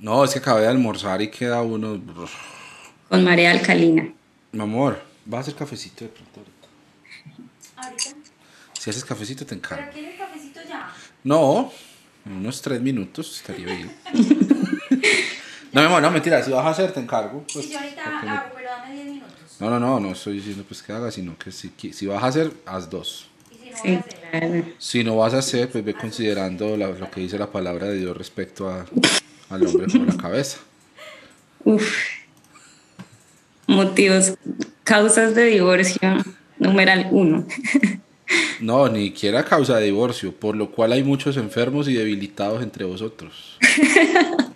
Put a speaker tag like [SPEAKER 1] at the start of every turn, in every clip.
[SPEAKER 1] No, es que acabé de almorzar y queda uno.
[SPEAKER 2] Con marea alcalina.
[SPEAKER 1] Mi amor, ¿vas a hacer cafecito de pronto ahorita?
[SPEAKER 3] ¿Ahorita?
[SPEAKER 1] Si haces cafecito, te encargo.
[SPEAKER 3] ¿Pero quieres cafecito ya?
[SPEAKER 1] No, en unos tres minutos estaría bien. no, mi amor, no, mentira, si vas a hacer, te encargo. pues,
[SPEAKER 3] Si yo ahorita
[SPEAKER 1] me-
[SPEAKER 3] hago, pero dame 10 minutos.
[SPEAKER 1] No, no, no, no estoy diciendo pues que hagas, sino que si, si vas a hacer, haz dos.
[SPEAKER 3] Y si no
[SPEAKER 2] Sí.
[SPEAKER 1] Si no vas a hacer, pues ve considerando la- lo que dice la palabra de Dios respecto a, al hombre como la cabeza.
[SPEAKER 2] Uf. Motivos, causas de divorcio, numeral uno.
[SPEAKER 1] No, ni siquiera causa de divorcio, por lo cual hay muchos enfermos y debilitados entre vosotros.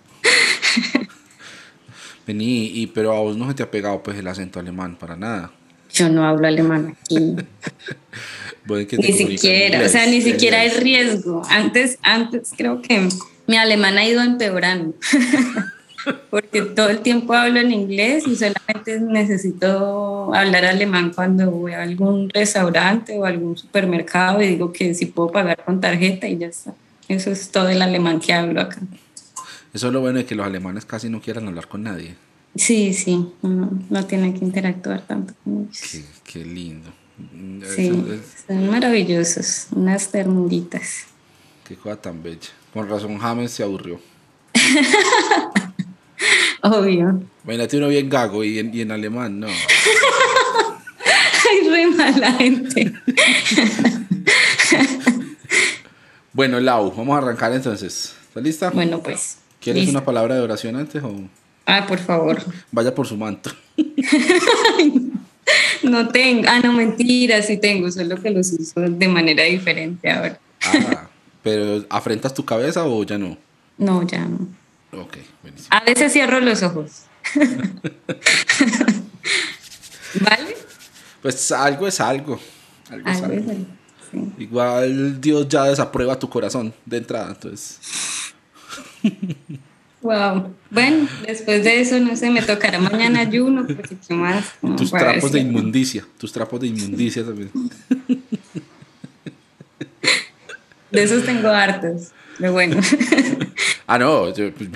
[SPEAKER 1] Vení, y, pero a vos no se te ha pegado pues el acento alemán para nada.
[SPEAKER 2] Yo no hablo alemán aquí. Ni siquiera, o sea, ni siquiera hay riesgo. Antes, antes creo que mi alemán ha ido empeorando. Porque todo el tiempo hablo en inglés y solamente necesito hablar alemán cuando voy a algún restaurante o algún supermercado y digo que si puedo pagar con tarjeta y ya está. Eso es todo el alemán que hablo acá.
[SPEAKER 1] Eso es lo bueno de que los alemanes casi no quieran hablar con nadie.
[SPEAKER 2] Sí, sí, no, no tiene que interactuar tanto con ellos.
[SPEAKER 1] Qué, qué lindo.
[SPEAKER 2] Sí,
[SPEAKER 1] es-
[SPEAKER 2] son maravillosos, unas ternuritas.
[SPEAKER 1] qué cosa tan bella. Con razón James se aburrió.
[SPEAKER 2] Obvio.
[SPEAKER 1] Imagínate uno bien gago y en, y en alemán, no.
[SPEAKER 2] Ay, re mala gente.
[SPEAKER 1] Bueno, Lau, vamos a arrancar entonces. ¿Estás lista?
[SPEAKER 2] Bueno, pues.
[SPEAKER 1] ¿Quieres una palabra de oración antes o
[SPEAKER 2] Ah, por favor.
[SPEAKER 1] vaya por su manto?
[SPEAKER 2] No tengo. Ah, no, mentira, sí tengo, solo que los uso de manera diferente ahora.
[SPEAKER 1] Ah, pero ¿afrentas tu cabeza o ya no?
[SPEAKER 2] No, ya no.
[SPEAKER 1] Ok, buenísimo.
[SPEAKER 2] A veces cierro los ojos. ¿Vale?
[SPEAKER 1] Pues algo es algo. Algo es
[SPEAKER 2] Algo
[SPEAKER 1] algo.
[SPEAKER 2] es algo, sí.
[SPEAKER 1] Igual Dios ya desaprueba tu corazón de entrada, entonces.
[SPEAKER 2] Wow. Bueno, después de eso, no sé, me tocará mañana ayuno, porque qué más.
[SPEAKER 1] Tus trapos de inmundicia, tus trapos de inmundicia también.
[SPEAKER 2] De esos tengo hartos. Pero bueno.
[SPEAKER 1] Ah, no, yo, pues,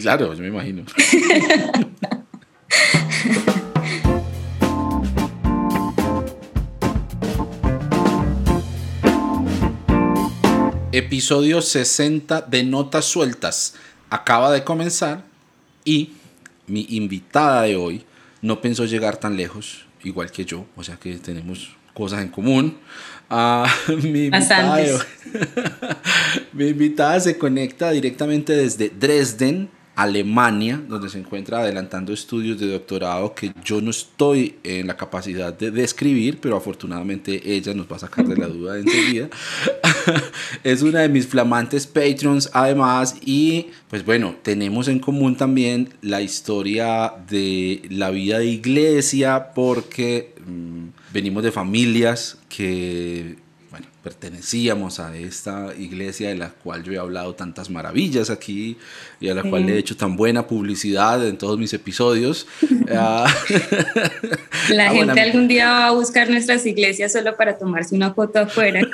[SPEAKER 1] claro, yo me imagino. Episodio 60 de Notas Sueltas. Acaba de comenzar y mi invitada de hoy no pensó llegar tan lejos, igual que yo, o sea que tenemos cosas en común. Ah, mi, invitada mi invitada se conecta directamente desde Dresden, Alemania, donde se encuentra adelantando estudios de doctorado que yo no estoy en la capacidad de describir, pero afortunadamente ella nos va a sacar de la duda enseguida. es una de mis flamantes patrons además y pues bueno, tenemos en común también la historia de la vida de iglesia porque mm, venimos de familias que pertenecíamos a esta iglesia de la cual yo he hablado tantas maravillas aquí y a la cual le he hecho tan buena publicidad en todos mis episodios. Ah,
[SPEAKER 2] La
[SPEAKER 1] ah,
[SPEAKER 2] gente
[SPEAKER 1] bueno,
[SPEAKER 2] algún día va a buscar nuestras iglesias solo para tomarse una foto afuera.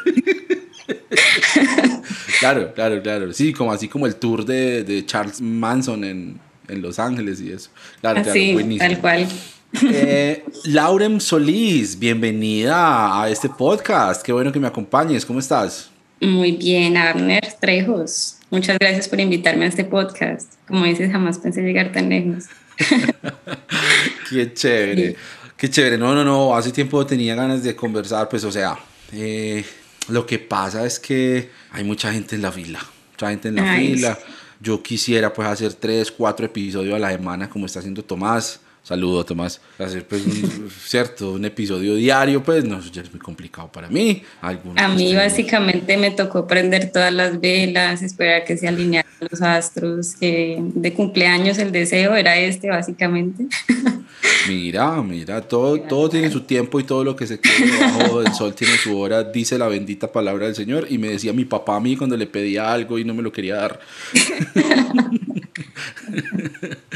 [SPEAKER 1] Claro, claro, claro. Sí, como así como el tour de, de Charles Manson en, en Los Ángeles y eso. Claro, claro,
[SPEAKER 2] Así,
[SPEAKER 1] buenísimo.
[SPEAKER 2] tal cual.
[SPEAKER 1] Eh, Laurem Solís, bienvenida a este podcast. Qué bueno que me acompañes. ¿Cómo estás?
[SPEAKER 2] Muy bien, Abner Trejos. Muchas gracias por invitarme a este podcast. Como dices, jamás pensé llegar tan lejos.
[SPEAKER 1] Qué chévere.
[SPEAKER 2] Sí.
[SPEAKER 1] Qué chévere. No, no, no. Hace tiempo tenía ganas de conversar. Pues, o sea, eh, lo que pasa es que hay mucha gente en la fila. Mucha gente en la
[SPEAKER 2] Ay,
[SPEAKER 1] fila. Yo quisiera pues hacer tres, cuatro episodios a la semana como está haciendo Tomás. Saludo, Tomás. Hacer pues un, cierto, un episodio diario, pues no, ya es muy complicado para mí. Algunos,
[SPEAKER 2] A mí
[SPEAKER 1] tenemos-
[SPEAKER 2] básicamente me tocó prender todas las velas, esperar que se alinearan los astros, que de cumpleaños el deseo era este básicamente.
[SPEAKER 1] Mira, mira, todo, todo tiene su tiempo y todo lo que se quede debajo del sol tiene su hora, dice la bendita palabra del Señor. Y me decía mi papá a mí cuando le pedía algo y no me lo quería dar.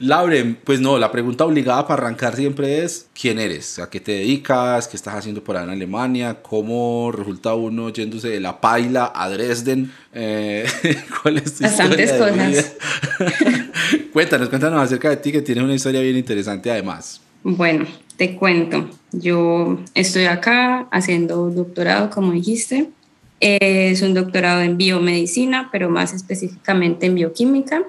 [SPEAKER 1] Lauren, pues no, la pregunta obligada para arrancar siempre es, ¿quién eres? ¿A qué te dedicas? ¿Qué estás haciendo por allá en Alemania? ¿Cómo resulta uno yéndose de la paila a Dresden? Eh, ¿Cuál es tu
[SPEAKER 2] Bastantes cosas.
[SPEAKER 1] cuéntanos, cuéntanos acerca de ti, que tienes una historia bien interesante además.
[SPEAKER 2] Bueno, te cuento. Yo estoy acá haciendo doctorado, como dijiste. Eh, Es un doctorado en biomedicina, pero más específicamente en bioquímica.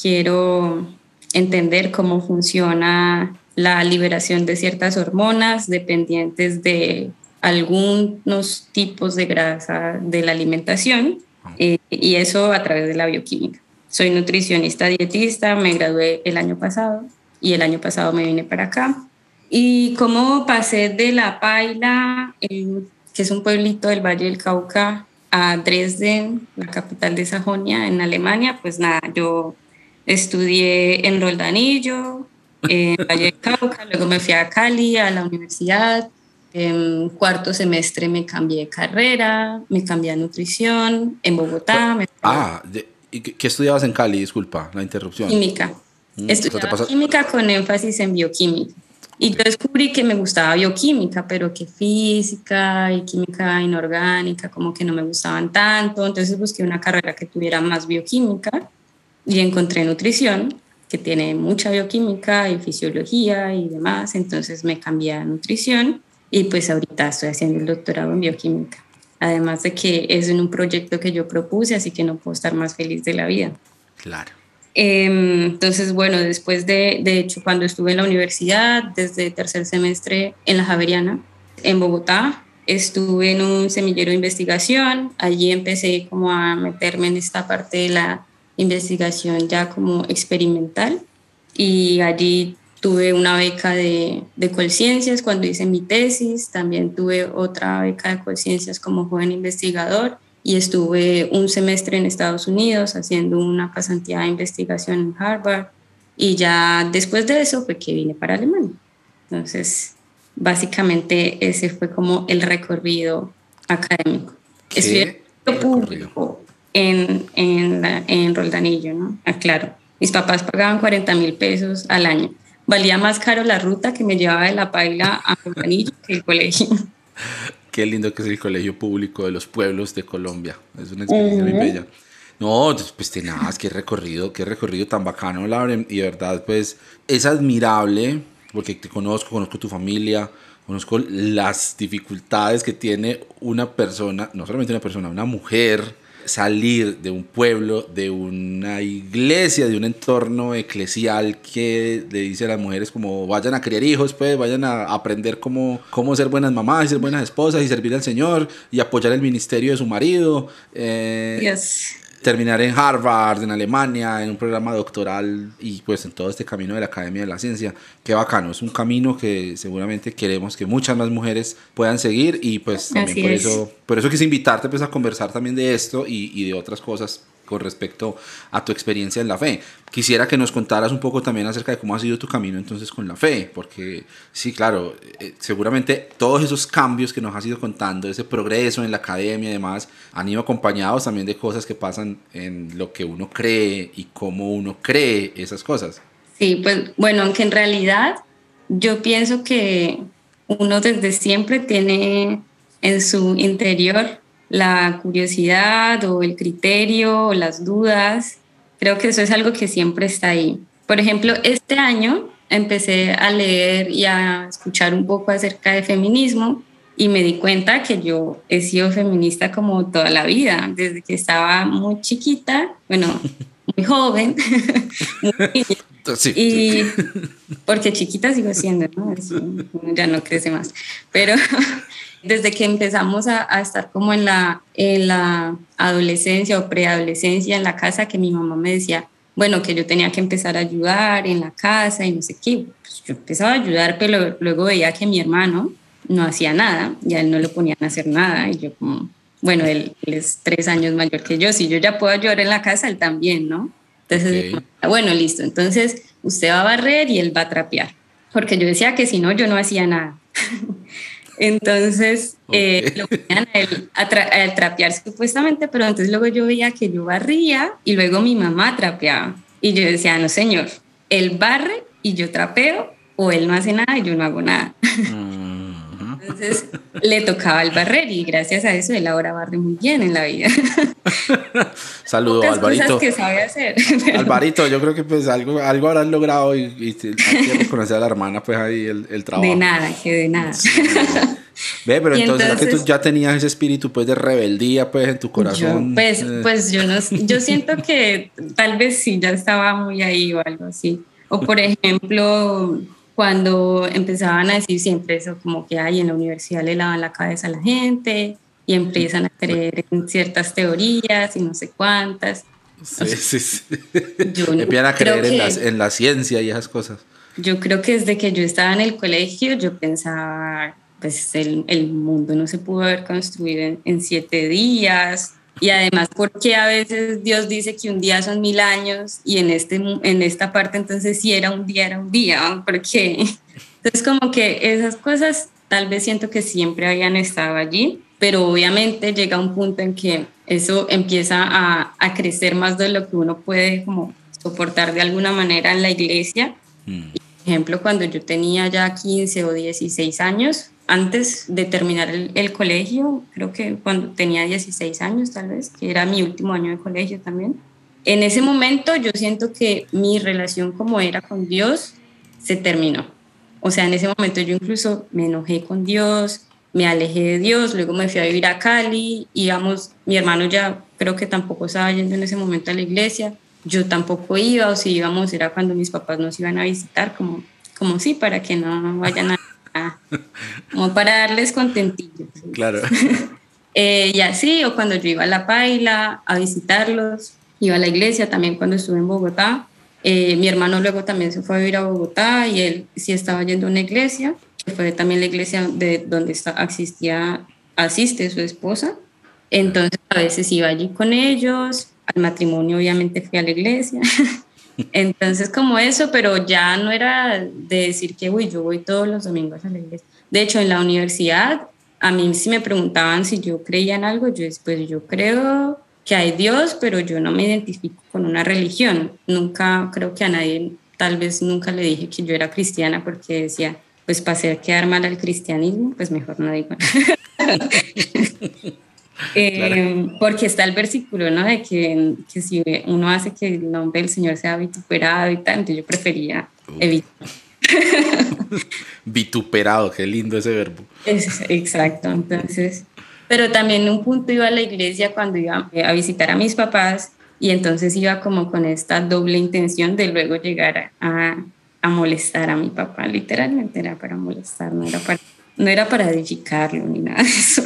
[SPEAKER 2] Quiero entender cómo funciona la liberación de ciertas hormonas dependientes de algunos tipos de grasa de la alimentación eh, y eso a través de la bioquímica. Soy nutricionista dietista, me gradué el año pasado y el año pasado me vine para acá. Y cómo pasé de La Paila, el- que es un pueblito del Valle del Cauca, a Dresden, la capital de Sajonia, en Alemania, pues nada, yo estudié en Roldanillo, en Valle del Cauca, luego me fui a Cali, a la universidad. En cuarto semestre me cambié de carrera, me cambié a nutrición en Bogotá,
[SPEAKER 1] Ah, de- ¿y qué, estudiabas en Cali? Disculpa, la interrupción.
[SPEAKER 2] química.
[SPEAKER 1] Mm, o sea,
[SPEAKER 2] Estudiaba química con énfasis en bioquímica. Y yo descubrí que me gustaba bioquímica, pero que física y química inorgánica como que no me gustaban tanto. Entonces busqué una carrera que tuviera más bioquímica y encontré nutrición, que tiene mucha bioquímica y fisiología y demás. Entonces me cambié a nutrición y pues ahorita estoy haciendo el doctorado en bioquímica. Además de que es en un proyecto que yo propuse, así que no puedo estar más feliz de la vida.
[SPEAKER 1] Claro.
[SPEAKER 2] Eh, entonces, bueno, después de, de hecho, cuando estuve en la universidad, desde tercer semestre en la Javeriana, en Bogotá, estuve en un semillero de investigación, allí empecé como a meterme en esta parte de la investigación ya como experimental. Y allí tuve una beca de, de Colciencias cuando hice mi tesis, también tuve otra beca de Colciencias como joven investigador y estuve un semestre en Estados Unidos haciendo una pasantía de investigación en Harvard. Y ya después de eso fue que vine para Alemania. Entonces, básicamente ese fue como el recorrido académico.
[SPEAKER 1] ¿Qué
[SPEAKER 2] Estudié público en, en, la- en Roldanillo, ¿no? Aclaro. Mis papás pagaban 40 mil pesos al año. Valía más caro la ruta que me llevaba de La Paila a Roldanillo que el colegio.
[SPEAKER 1] Qué lindo que es el colegio público de los pueblos de Colombia. Es una experiencia muy bella. No, pues tenaz, qué recorrido, qué recorrido tan bacano, Lauren. Y de verdad, pues es admirable porque te conozco, conozco tu familia, conozco las dificultades que tiene una persona, no solamente una persona, una mujer, salir de un pueblo, de una iglesia, de un entorno eclesial que le dice a las mujeres como vayan a criar hijos, pues vayan a aprender cómo, cómo ser buenas mamás ser buenas esposas y servir al Señor y apoyar el ministerio de su marido. eh. Terminar en Harvard, en Alemania, en un programa doctoral y pues en todo este camino de la Academia de la Ciencia. Qué bacano, es un camino que seguramente queremos que muchas más mujeres puedan seguir y pues también
[SPEAKER 2] Así
[SPEAKER 1] por
[SPEAKER 2] es.
[SPEAKER 1] eso, por eso quise invitarte pues a conversar también de esto y, y de otras cosas con respecto a tu experiencia en la fe. Quisiera que nos contaras un poco también acerca de cómo ha sido tu camino entonces con la fe, porque sí, claro, eh, seguramente todos esos cambios que nos has ido contando, ese progreso en la academia y demás, han ido acompañados también de cosas que pasan en lo que uno cree y cómo uno cree esas cosas.
[SPEAKER 2] Sí, pues bueno, aunque en realidad yo pienso que uno desde siempre tiene en su interior la curiosidad o el criterio o las dudas. Creo que eso es algo que siempre está ahí. Por ejemplo, este año empecé a leer y a escuchar un poco acerca de feminismo y me di cuenta que yo he sido feminista como toda la vida, desde que estaba muy chiquita, bueno, muy joven, muy.
[SPEAKER 1] Sí,
[SPEAKER 2] Y porque chiquita sigo siendo, ¿no? Uno ya no crece más. Pero desde que empezamos a, a estar como en la, en la adolescencia o preadolescencia en la casa, que mi mamá me decía, bueno, que yo tenía que empezar a ayudar en la casa y no sé qué. Pues yo empezaba a ayudar, pero luego veía que mi hermano no hacía nada y a él no le ponían a hacer nada. Y yo como, bueno, él, él es tres años mayor que yo, si yo ya puedo ayudar en la casa, él también, ¿no? Entonces,
[SPEAKER 1] Ok.
[SPEAKER 2] bueno, listo. Entonces, usted va a barrer y él va a trapear. Porque yo decía que si no, yo no hacía nada. entonces, eh, lo ponían a, él a, tra- a trapear supuestamente, pero entonces luego yo veía que yo barría y luego mi mamá trapeaba. Y yo decía, no, señor, él barre y yo trapeo, o él no hace nada y yo no hago nada.
[SPEAKER 1] Ujú.
[SPEAKER 2] Entonces le tocaba el barrer y gracias a eso él ahora barre muy bien en la vida.
[SPEAKER 1] Saludo,
[SPEAKER 2] Pocas
[SPEAKER 1] Alvarito.
[SPEAKER 2] cosas que sabe hacer. pero-
[SPEAKER 1] Alvarito, yo creo que pues algo, algo habrán logrado y, y hay que reconocer a la hermana pues ahí el, el trabajo.
[SPEAKER 2] de nada, que de nada.
[SPEAKER 1] Ve, pero entonces, ¿será que tú
[SPEAKER 2] entonces-
[SPEAKER 1] ya tenías ese espíritu pues de rebeldía pues en tu corazón.
[SPEAKER 2] Yo, pues,
[SPEAKER 1] Eh,
[SPEAKER 2] pues yo no, yo siento que tal vez sí ya estaba muy ahí o algo así. O por ejemplo, cuando empezaban a decir siempre eso, como que hay en la universidad le lavan la cabeza a la gente y empiezan a creer en ciertas teorías y no sé cuántas.
[SPEAKER 1] sí, sí, sí.
[SPEAKER 2] Yo
[SPEAKER 1] Empiezan a creer en, las- en la ciencia y esas cosas.
[SPEAKER 2] Yo creo que desde que yo estaba en el colegio, yo pensaba, pues el, el mundo no se pudo haber construido en, en siete días. Y además, porque a veces Dios dice que un día son mil años y en, este, en esta parte entonces si era un día, era un día? Porque entonces como que esas cosas tal vez siento que siempre habían estado allí, pero obviamente llega un punto en que eso empieza a, a crecer más de lo que uno puede como soportar de alguna manera en la iglesia
[SPEAKER 1] Mm.
[SPEAKER 2] ejemplo, cuando yo tenía ya 15 o 16 años, antes de terminar el, el colegio, creo que cuando tenía 16 años tal vez, que era mi último año de colegio también, en ese momento yo siento que mi relación como era con Dios se terminó. O sea, en ese momento yo incluso me enojé con Dios, me alejé de Dios, luego me fui a vivir a Cali, íbamos, mi hermano ya creo que tampoco estaba yendo en ese momento a la iglesia, yo tampoco iba, o si íbamos era cuando mis papás nos iban a visitar, como, como sí, para que no vayan a, a- como para darles contentillo. ¿sí?
[SPEAKER 1] Claro.
[SPEAKER 2] Eh, y así, o cuando yo iba a La Paila a visitarlos, iba a la iglesia también cuando estuve en Bogotá. Eh, mi hermano luego también se fue a vivir a Bogotá y él sí estaba yendo a una iglesia, que fue también la iglesia de donde está, asistía, asiste su esposa. Entonces a veces iba allí con ellos, al matrimonio obviamente fui a la iglesia. Entonces como eso, pero ya no era de decir que, uy, yo voy todos los domingos a la iglesia. De hecho, en la universidad, a mí si me preguntaban si yo creía en algo, yo pues yo creo que hay Dios, pero yo no me identifico con una religión. Nunca, creo que a nadie, tal vez nunca le dije que yo era cristiana porque decía, pues para hacer quedar mal al cristianismo, pues mejor no digo. Eh, Porque está el versículo, ¿no? De que, que si uno hace que el nombre del Señor sea vituperado y tal, entonces yo prefería evitar.
[SPEAKER 1] Vituperado, qué lindo ese verbo.
[SPEAKER 2] Es- exacto, entonces. Pero también un punto iba a la iglesia cuando iba a visitar a mis papás y entonces iba como con esta doble intención de luego llegar a, a molestar a mi papá, literalmente era para molestar, no era para, no era para edificarlo ni nada de eso.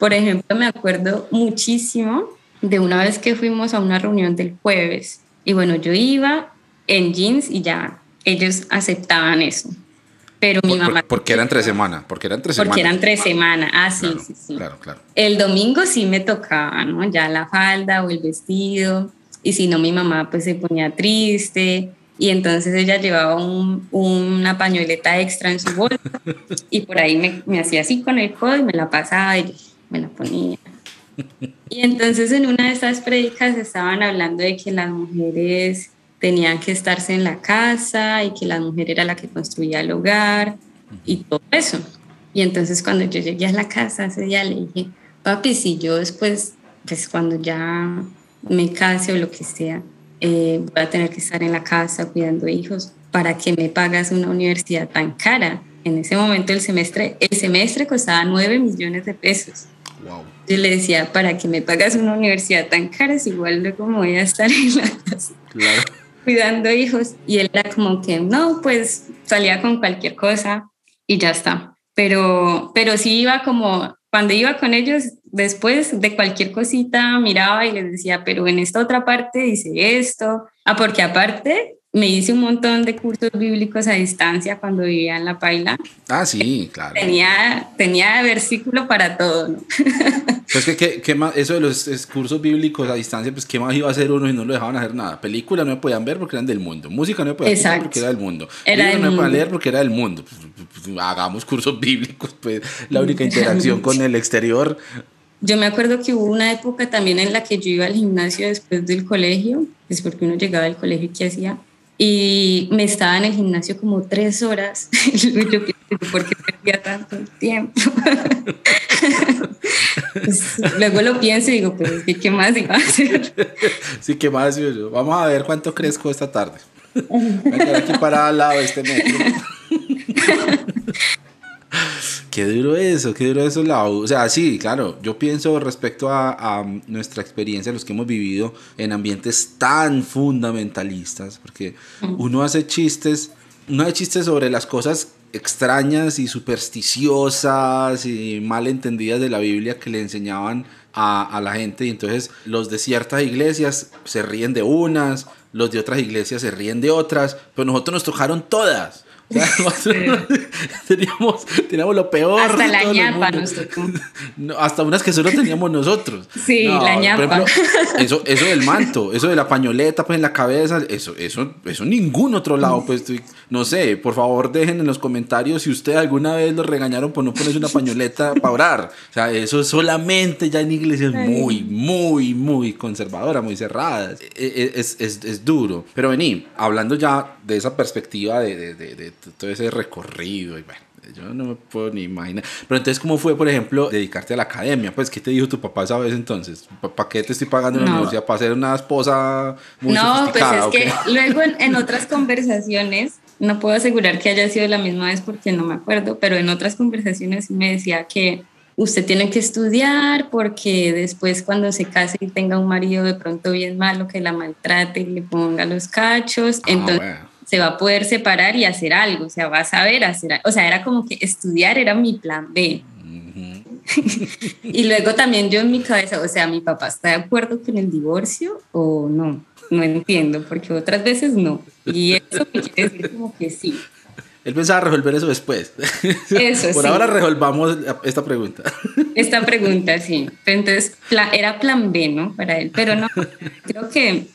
[SPEAKER 2] Por ejemplo, me acuerdo muchísimo de una vez que fuimos a una reunión del jueves y bueno, yo iba en jeans y ya ellos aceptaban eso. Pero mi
[SPEAKER 1] Por-
[SPEAKER 2] mamá...
[SPEAKER 1] porque era entre semana, porque era entre semana.
[SPEAKER 2] Porque eran tres semanas. Ah, sí,
[SPEAKER 1] Claro,
[SPEAKER 2] sí, sí.
[SPEAKER 1] Claro, claro.
[SPEAKER 2] El domingo sí me tocaba, ¿no? Ya la falda o el vestido. Y si no, mi mamá pues se ponía triste. Y entonces ella llevaba un- una pañoleta extra en su bolsa. y por ahí me, me hacía así con el codo y me la pasaba y me la ponía. Y entonces en una de estas predicas estaban hablando de que las mujeres tenían que estarse en la casa y que la mujer era la que construía el hogar y todo eso. Y entonces cuando yo llegué a la casa ese día le dije, papi, si yo después, pues cuando ya me case o lo que sea, eh, voy a tener que estar en la casa cuidando hijos, ¿para qué me pagas una universidad tan cara? En ese momento el semestre, el semestre costaba 9 millones de pesos.
[SPEAKER 1] Wow.
[SPEAKER 2] Yo le decía, ¿para qué me pagas una universidad tan cara? Si igual luego me voy a estar en la casa
[SPEAKER 1] Claro.
[SPEAKER 2] cuidando hijos. Y él era como que, no, pues salía con cualquier cosa y ya está. Pero, pero sí iba como, cuando iba con ellos, después de cualquier cosita, miraba y les decía, pero en esta otra parte dice esto. Ah, porque aparte me hice un montón de cursos bíblicos a distancia cuando vivía en La Paila.
[SPEAKER 1] Ah, sí, claro.
[SPEAKER 2] Tenía, tenía versículo para todo, ¿no?
[SPEAKER 1] Pues que, ¿qué- qué más? eso de los cursos bíblicos a distancia, pues qué más iba a hacer uno y no lo dejaban hacer nada. Películas no me podían ver porque eran del mundo. Música no me podían
[SPEAKER 2] Exacto.
[SPEAKER 1] porque era del mundo.
[SPEAKER 2] Era del
[SPEAKER 1] no me podían
[SPEAKER 2] mundo.
[SPEAKER 1] leer porque era del mundo. Pues, pues, pues, hagamos cursos bíblicos, pues la única interacción con el exterior.
[SPEAKER 2] Yo me acuerdo que hubo una época también en la que yo iba al gimnasio después del colegio, es porque uno llegaba al colegio y qué hacía. y me estaba en el gimnasio como tres horas. Y luego yo pienso, ¿por qué perdía tanto tiempo? Pues, luego lo pienso y digo, pues ¿qué más iba a hacer?
[SPEAKER 1] Sí, ¿qué más? Yo- yo, Vamos a ver cuánto crezco esta tarde. Voy a quedar aquí parada al lado de este metro. Qué duro eso, qué duro eso. La, U. o sea, sí, claro, yo pienso respecto a, a nuestra experiencia, los que hemos vivido en ambientes tan fundamentalistas, porque uno hace chistes, uno hace chistes sobre las cosas extrañas y supersticiosas y mal entendidas de la Biblia que le enseñaban a, a la gente y entonces los de ciertas iglesias se ríen de unas, los de otras iglesias se ríen de otras, pero nosotros nos tocaron todas. Teníamos, teníamos lo peor.
[SPEAKER 2] Hasta la ñapa nos tocó.
[SPEAKER 1] No, hasta unas que solo teníamos nosotros.
[SPEAKER 2] Sí, la ñapa.
[SPEAKER 1] eso, eso del manto, eso de la pañoleta pues en la cabeza, eso, eso, eso ningún otro lado, pues estoy- no sé, por favor dejen en los comentarios si usted alguna vez lo regañaron por no ponerse una pañoleta para orar. O sea, eso solamente ya en iglesias muy, muy, muy conservadoras, muy cerradas. E- e- Es, es, es duro. Pero vení, hablando ya de esa perspectiva de, de, de- de todo ese recorrido y bueno. Yo no me puedo ni imaginar. Pero entonces, ¿cómo fue, por ejemplo, dedicarte a la academia? Pues, ¿qué te dijo tu papá esa vez entonces? ¿Para qué te estoy pagando en la
[SPEAKER 2] No.
[SPEAKER 1] universidad? ¿Para ser una esposa muy
[SPEAKER 2] No, pues es que luego en, en otras conversaciones, no puedo asegurar que haya sido la misma vez porque no me acuerdo, pero en otras conversaciones sí me decía que usted tiene que estudiar porque después cuando se case y tenga un marido de pronto bien malo que la maltrate y le ponga los cachos,
[SPEAKER 1] Ah,
[SPEAKER 2] entonces
[SPEAKER 1] bueno.
[SPEAKER 2] Se va a poder separar y hacer algo, o sea, va a saber hacer, a- o sea, era como que estudiar era mi plan B. y luego también yo en mi cabeza, o sea, mi papá está de acuerdo con el divorcio o no, no entiendo, porque otras veces no. Y eso me quiere decir como que sí.
[SPEAKER 1] Él pensaba resolver eso después.
[SPEAKER 2] Eso
[SPEAKER 1] Por
[SPEAKER 2] sí.
[SPEAKER 1] ahora resolvamos esta pregunta.
[SPEAKER 2] Esta pregunta, sí. Entonces, era plan B, ¿no? Para él. Pero no, creo que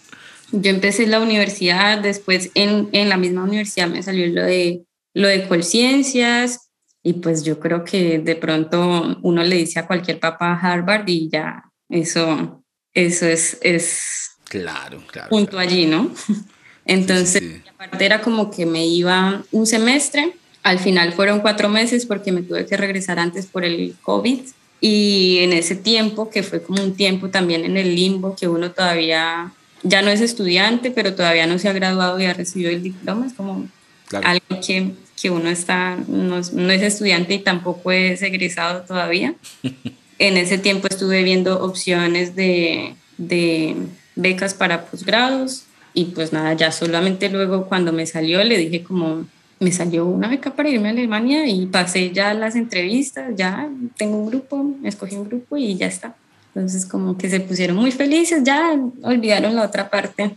[SPEAKER 2] yo empecé la universidad, después en, en la misma universidad me salió lo de, lo de Colciencias, y pues yo creo que de pronto uno le dice a cualquier papá Harvard y ya eso, eso es, es
[SPEAKER 1] Claro, claro.
[SPEAKER 2] punto
[SPEAKER 1] claro.
[SPEAKER 2] allí, ¿no? Entonces,
[SPEAKER 1] sí.
[SPEAKER 2] aparte era como que me iba un semestre, al final fueron cuatro meses porque me tuve que regresar antes por el COVID y en ese tiempo, que fue como un tiempo también en el limbo, que uno todavía ya no es estudiante, pero todavía no se ha graduado y ha recibido el diploma, es como
[SPEAKER 1] Claro.
[SPEAKER 2] algo que, que uno está, no, es- no es estudiante y tampoco es egresado todavía. en ese tiempo estuve viendo opciones de, de becas para posgrados y pues nada, ya solamente luego cuando me salió le dije como, me salió una beca para irme a Alemania y pasé ya las entrevistas, ya tengo un grupo, escogí un grupo y ya está. Entonces como que se pusieron muy felices, ya olvidaron la otra parte.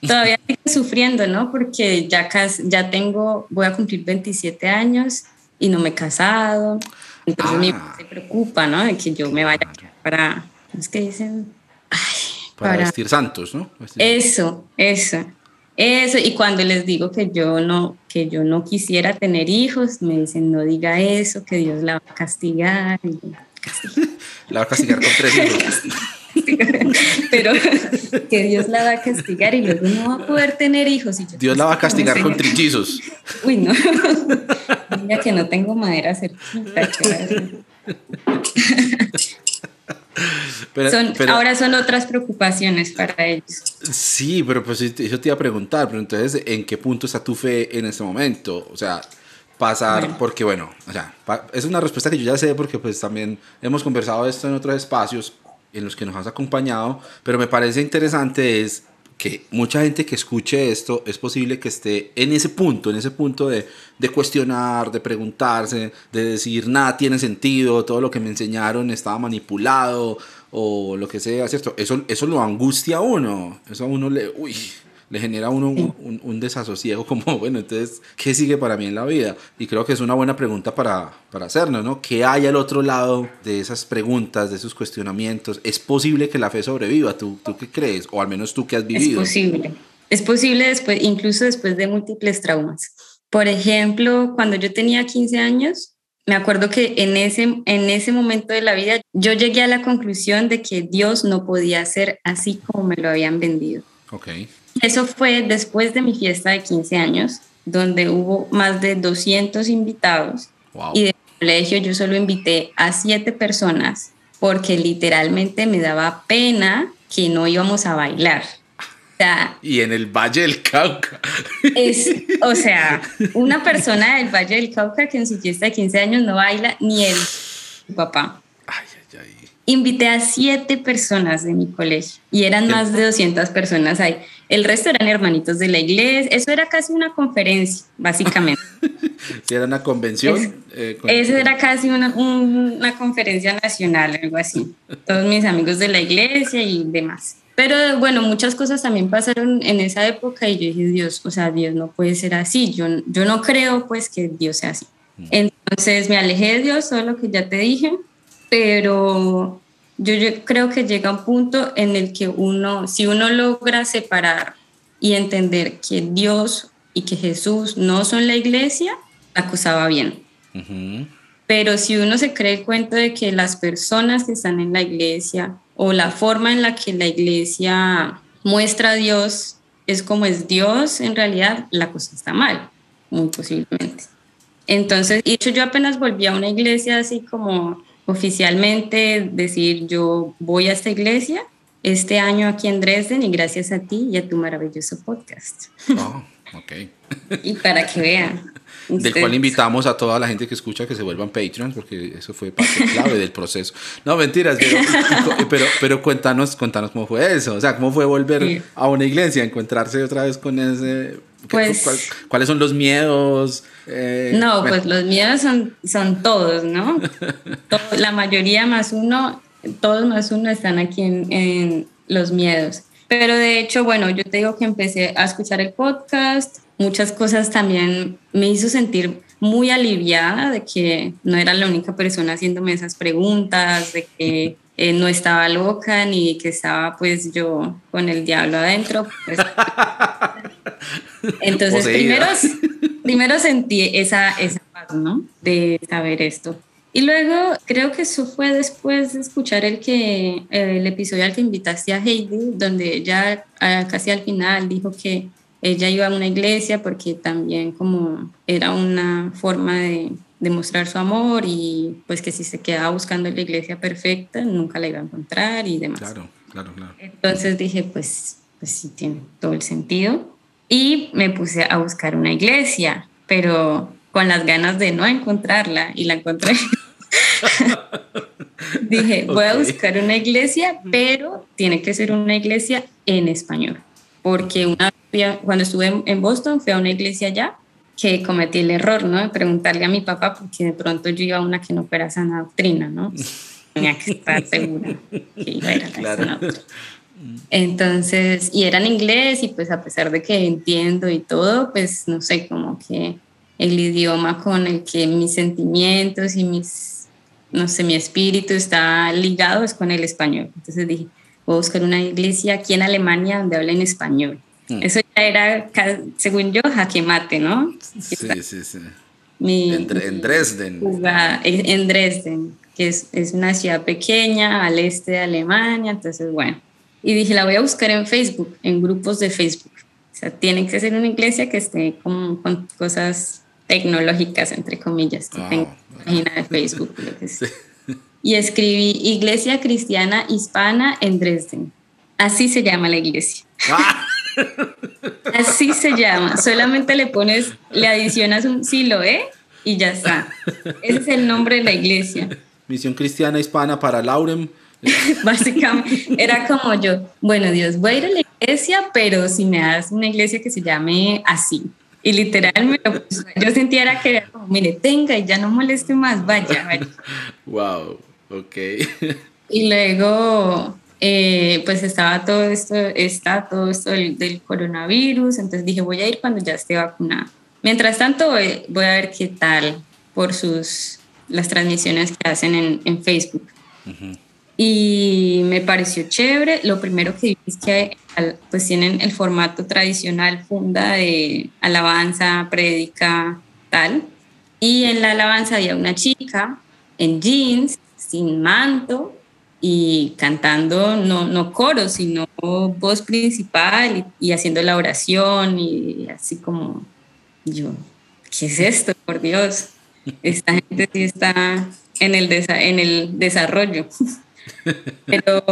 [SPEAKER 2] Todavía sigo sufriendo, ¿no? Porque ya, ya tengo, voy a cumplir 27 años y no me he casado. Entonces mi
[SPEAKER 1] Ah.
[SPEAKER 2] papá se preocupa, ¿no? De que yo me vaya para, ¿cómo es que dicen? Ay,
[SPEAKER 1] Para,
[SPEAKER 2] para-
[SPEAKER 1] vestir santos, ¿no? Vestir-
[SPEAKER 2] eso, eso, eso. Y cuando les digo que yo no, que yo no quisiera tener hijos, me dicen no diga eso, que Dios la va a castigar. Y
[SPEAKER 1] La va a castigar con tres hijos.
[SPEAKER 2] Pero que Dios la va a castigar y luego no va a poder tener hijos. Y yo,
[SPEAKER 1] Dios la va a castigar
[SPEAKER 2] "No,
[SPEAKER 1] con
[SPEAKER 2] señor".
[SPEAKER 1] trillizos.
[SPEAKER 2] Uy, no. Mira que no tengo madera cerquita.
[SPEAKER 1] Pero-
[SPEAKER 2] Son-
[SPEAKER 1] pero-
[SPEAKER 2] ahora son otras preocupaciones para ellos.
[SPEAKER 1] Sí, pero pues eso te iba a preguntar, pero entonces, ¿en qué punto está tu fe en este momento? O sea, pasar,
[SPEAKER 2] Bueno.
[SPEAKER 1] porque bueno, o sea, es una respuesta que yo ya sé porque pues también hemos conversado esto en otros espacios en los que nos has acompañado, pero me parece interesante es que mucha gente que escuche esto es posible que esté en ese punto, en ese punto de, de cuestionar, de preguntarse, de decir nada tiene sentido, todo lo que me enseñaron estaba manipulado o lo que sea, ¿cierto? Eso, eso lo angustia a uno, eso a uno le, uy, le genera a uno un, un- un desasosiego como, bueno, entonces, ¿qué sigue para mí en la vida? Y creo que es una buena pregunta para, para hacernos, ¿no? ¿Qué hay al otro lado de esas preguntas, de esos cuestionamientos? ¿Es posible que la fe sobreviva? ¿Tú, tú qué crees? O al menos tú que has
[SPEAKER 2] Es
[SPEAKER 1] vivido.
[SPEAKER 2] posible. Es posible después, incluso después de múltiples traumas. Por ejemplo, cuando yo tenía 15 años, me acuerdo que en ese, en ese momento de la vida yo llegué a la conclusión de que Dios no podía ser así como me lo habían vendido.
[SPEAKER 1] Ok.
[SPEAKER 2] Eso fue después de mi fiesta de 15 años, donde hubo más de 200 invitados.
[SPEAKER 1] Wow.
[SPEAKER 2] Y de colegio yo solo invité a siete personas porque literalmente me daba pena que no íbamos a bailar. O sea,
[SPEAKER 1] Y en el Valle del Cauca.
[SPEAKER 2] es, o sea, una persona del Valle del Cauca que en su fiesta de 15 años no baila ni él, su papá. Invité a siete personas de mi colegio y eran más de 200 personas ahí. El resto eran hermanitos de la iglesia. Eso era casi una conferencia, básicamente.
[SPEAKER 1] Si era una convención.
[SPEAKER 2] Es-
[SPEAKER 1] eh, con-
[SPEAKER 2] Eso era casi una, un- una conferencia nacional, algo así. Todos mis amigos de la iglesia y demás. Pero bueno, muchas cosas también pasaron en esa época y yo dije, Dios, o sea, Dios no puede ser así. Yo, yo no creo pues que Dios sea así. Entonces me alejé de Dios, todo lo que ya te dije, pero yo, yo creo que llega un punto en el que uno, si uno logra separar y entender que Dios y que Jesús no son la iglesia, la cosa va bien.
[SPEAKER 1] Ujú.
[SPEAKER 2] Pero si uno se cree el cuento de que las personas que están en la iglesia o la forma en la que la iglesia muestra a Dios es como es Dios, en realidad la cosa está mal, muy posiblemente. Entonces, de hecho, yo apenas volví a una iglesia así como oficialmente decir, yo voy a esta iglesia este año aquí en Dresden y gracias a ti y a tu maravilloso podcast.
[SPEAKER 1] Oh, ok.
[SPEAKER 2] Y para que vean.
[SPEAKER 1] Del cual invitamos a toda la gente que escucha que se vuelvan Patreons, porque eso fue parte clave del proceso. No, mentiras, pero, pero, pero cuéntanos, cuéntanos cómo fue eso. O sea, cómo fue volver
[SPEAKER 2] Sí.
[SPEAKER 1] a una iglesia, encontrarse otra vez con ese. ¿Qué-
[SPEAKER 2] Pues-
[SPEAKER 1] cuál- ¿Cuáles son los miedos? Eh,
[SPEAKER 2] No,
[SPEAKER 1] bueno,
[SPEAKER 2] pues los miedos son, son todos, ¿no? Todo- la mayoría más uno, todos más uno están aquí en, en los miedos. Pero de hecho, bueno, yo te digo que empecé a escuchar el podcast, muchas cosas también me hizo sentir muy aliviada de que no era la única persona haciéndome esas preguntas, de que eh, no estaba loca ni que estaba pues yo con el diablo adentro. pues. Entonces, primero, primero sentí esa, esa paz, ¿no? De saber esto. Y luego creo que eso fue después de escuchar el, que, el episodio al que invitaste a Heidi, donde ella casi al final dijo que ella iba a una iglesia porque también como era una forma de demostrar su amor y pues que si se quedaba buscando la iglesia perfecta nunca la iba a encontrar y demás.
[SPEAKER 1] Claro, claro, claro.
[SPEAKER 2] Entonces dije, pues, pues sí, tiene todo el sentido. Y me puse a buscar una iglesia, pero con las ganas de no encontrarla y la encontré. dije, voy a buscar una iglesia, pero tiene que ser una iglesia en español. Porque una, cuando estuve en, en Boston fui a una iglesia allá que cometí el error, ¿no? De preguntarle a mi papá, porque de pronto yo iba a una que no fuera sana doctrina, ¿no? Tenía que estar segura que iba a ir a la
[SPEAKER 1] Claro.
[SPEAKER 2] sana doctrina. Entonces, y era en inglés y pues a pesar de que entiendo y todo, pues no sé, como que el idioma con el que mis sentimientos y mis, no sé, mi espíritu está ligado es con el español. Entonces dije, voy a buscar una iglesia aquí en Alemania donde hablen español.
[SPEAKER 1] Mm.
[SPEAKER 2] Eso ya era, según yo, jaque mate, ¿no?
[SPEAKER 1] Sí, sí, sí.
[SPEAKER 2] Mi,
[SPEAKER 1] En, en Dresden.
[SPEAKER 2] jugada- en en Dresden, que es, es una ciudad pequeña al este de Alemania, entonces bueno. Y dije, la voy a buscar en Facebook, en grupos de Facebook. O sea, tiene que ser una iglesia que esté con, con cosas tecnológicas, entre comillas, que
[SPEAKER 1] Ah,
[SPEAKER 2] tenga página de Facebook. lo que sea. Y escribí Iglesia Cristiana Hispana en Dresden. Así se llama la iglesia.
[SPEAKER 1] Ah,
[SPEAKER 2] Así se llama. Solamente le pones, le adicionas un silo, ¿eh? Y ya está. Ese es el nombre de la iglesia.
[SPEAKER 1] Misión Cristiana Hispana para Laurem.
[SPEAKER 2] Básicamente, era como yo, bueno, Dios, voy a ir a la iglesia, pero si me das una iglesia que se llame así. Y literal, me lo puso. yo sentía era que era como, mire, tenga y ya no moleste más, vaya, vaya.
[SPEAKER 1] Wow, ok.
[SPEAKER 2] Y luego, eh, pues estaba todo esto, está todo esto del, del coronavirus, entonces dije, voy a ir cuando ya esté vacunada. Mientras tanto, voy, voy a ver qué tal por sus, las transmisiones que hacen en, en Facebook. Y me pareció chévere. Lo primero que vi es que pues tienen el formato tradicional, funda de alabanza, prédica, tal. Y en la alabanza había una chica en jeans, sin manto, y cantando, no, no coro, sino voz principal y, y haciendo la oración y así como yo, ¿qué es esto? Por Dios, esta gente sí está en el, en el desarrollo. Pero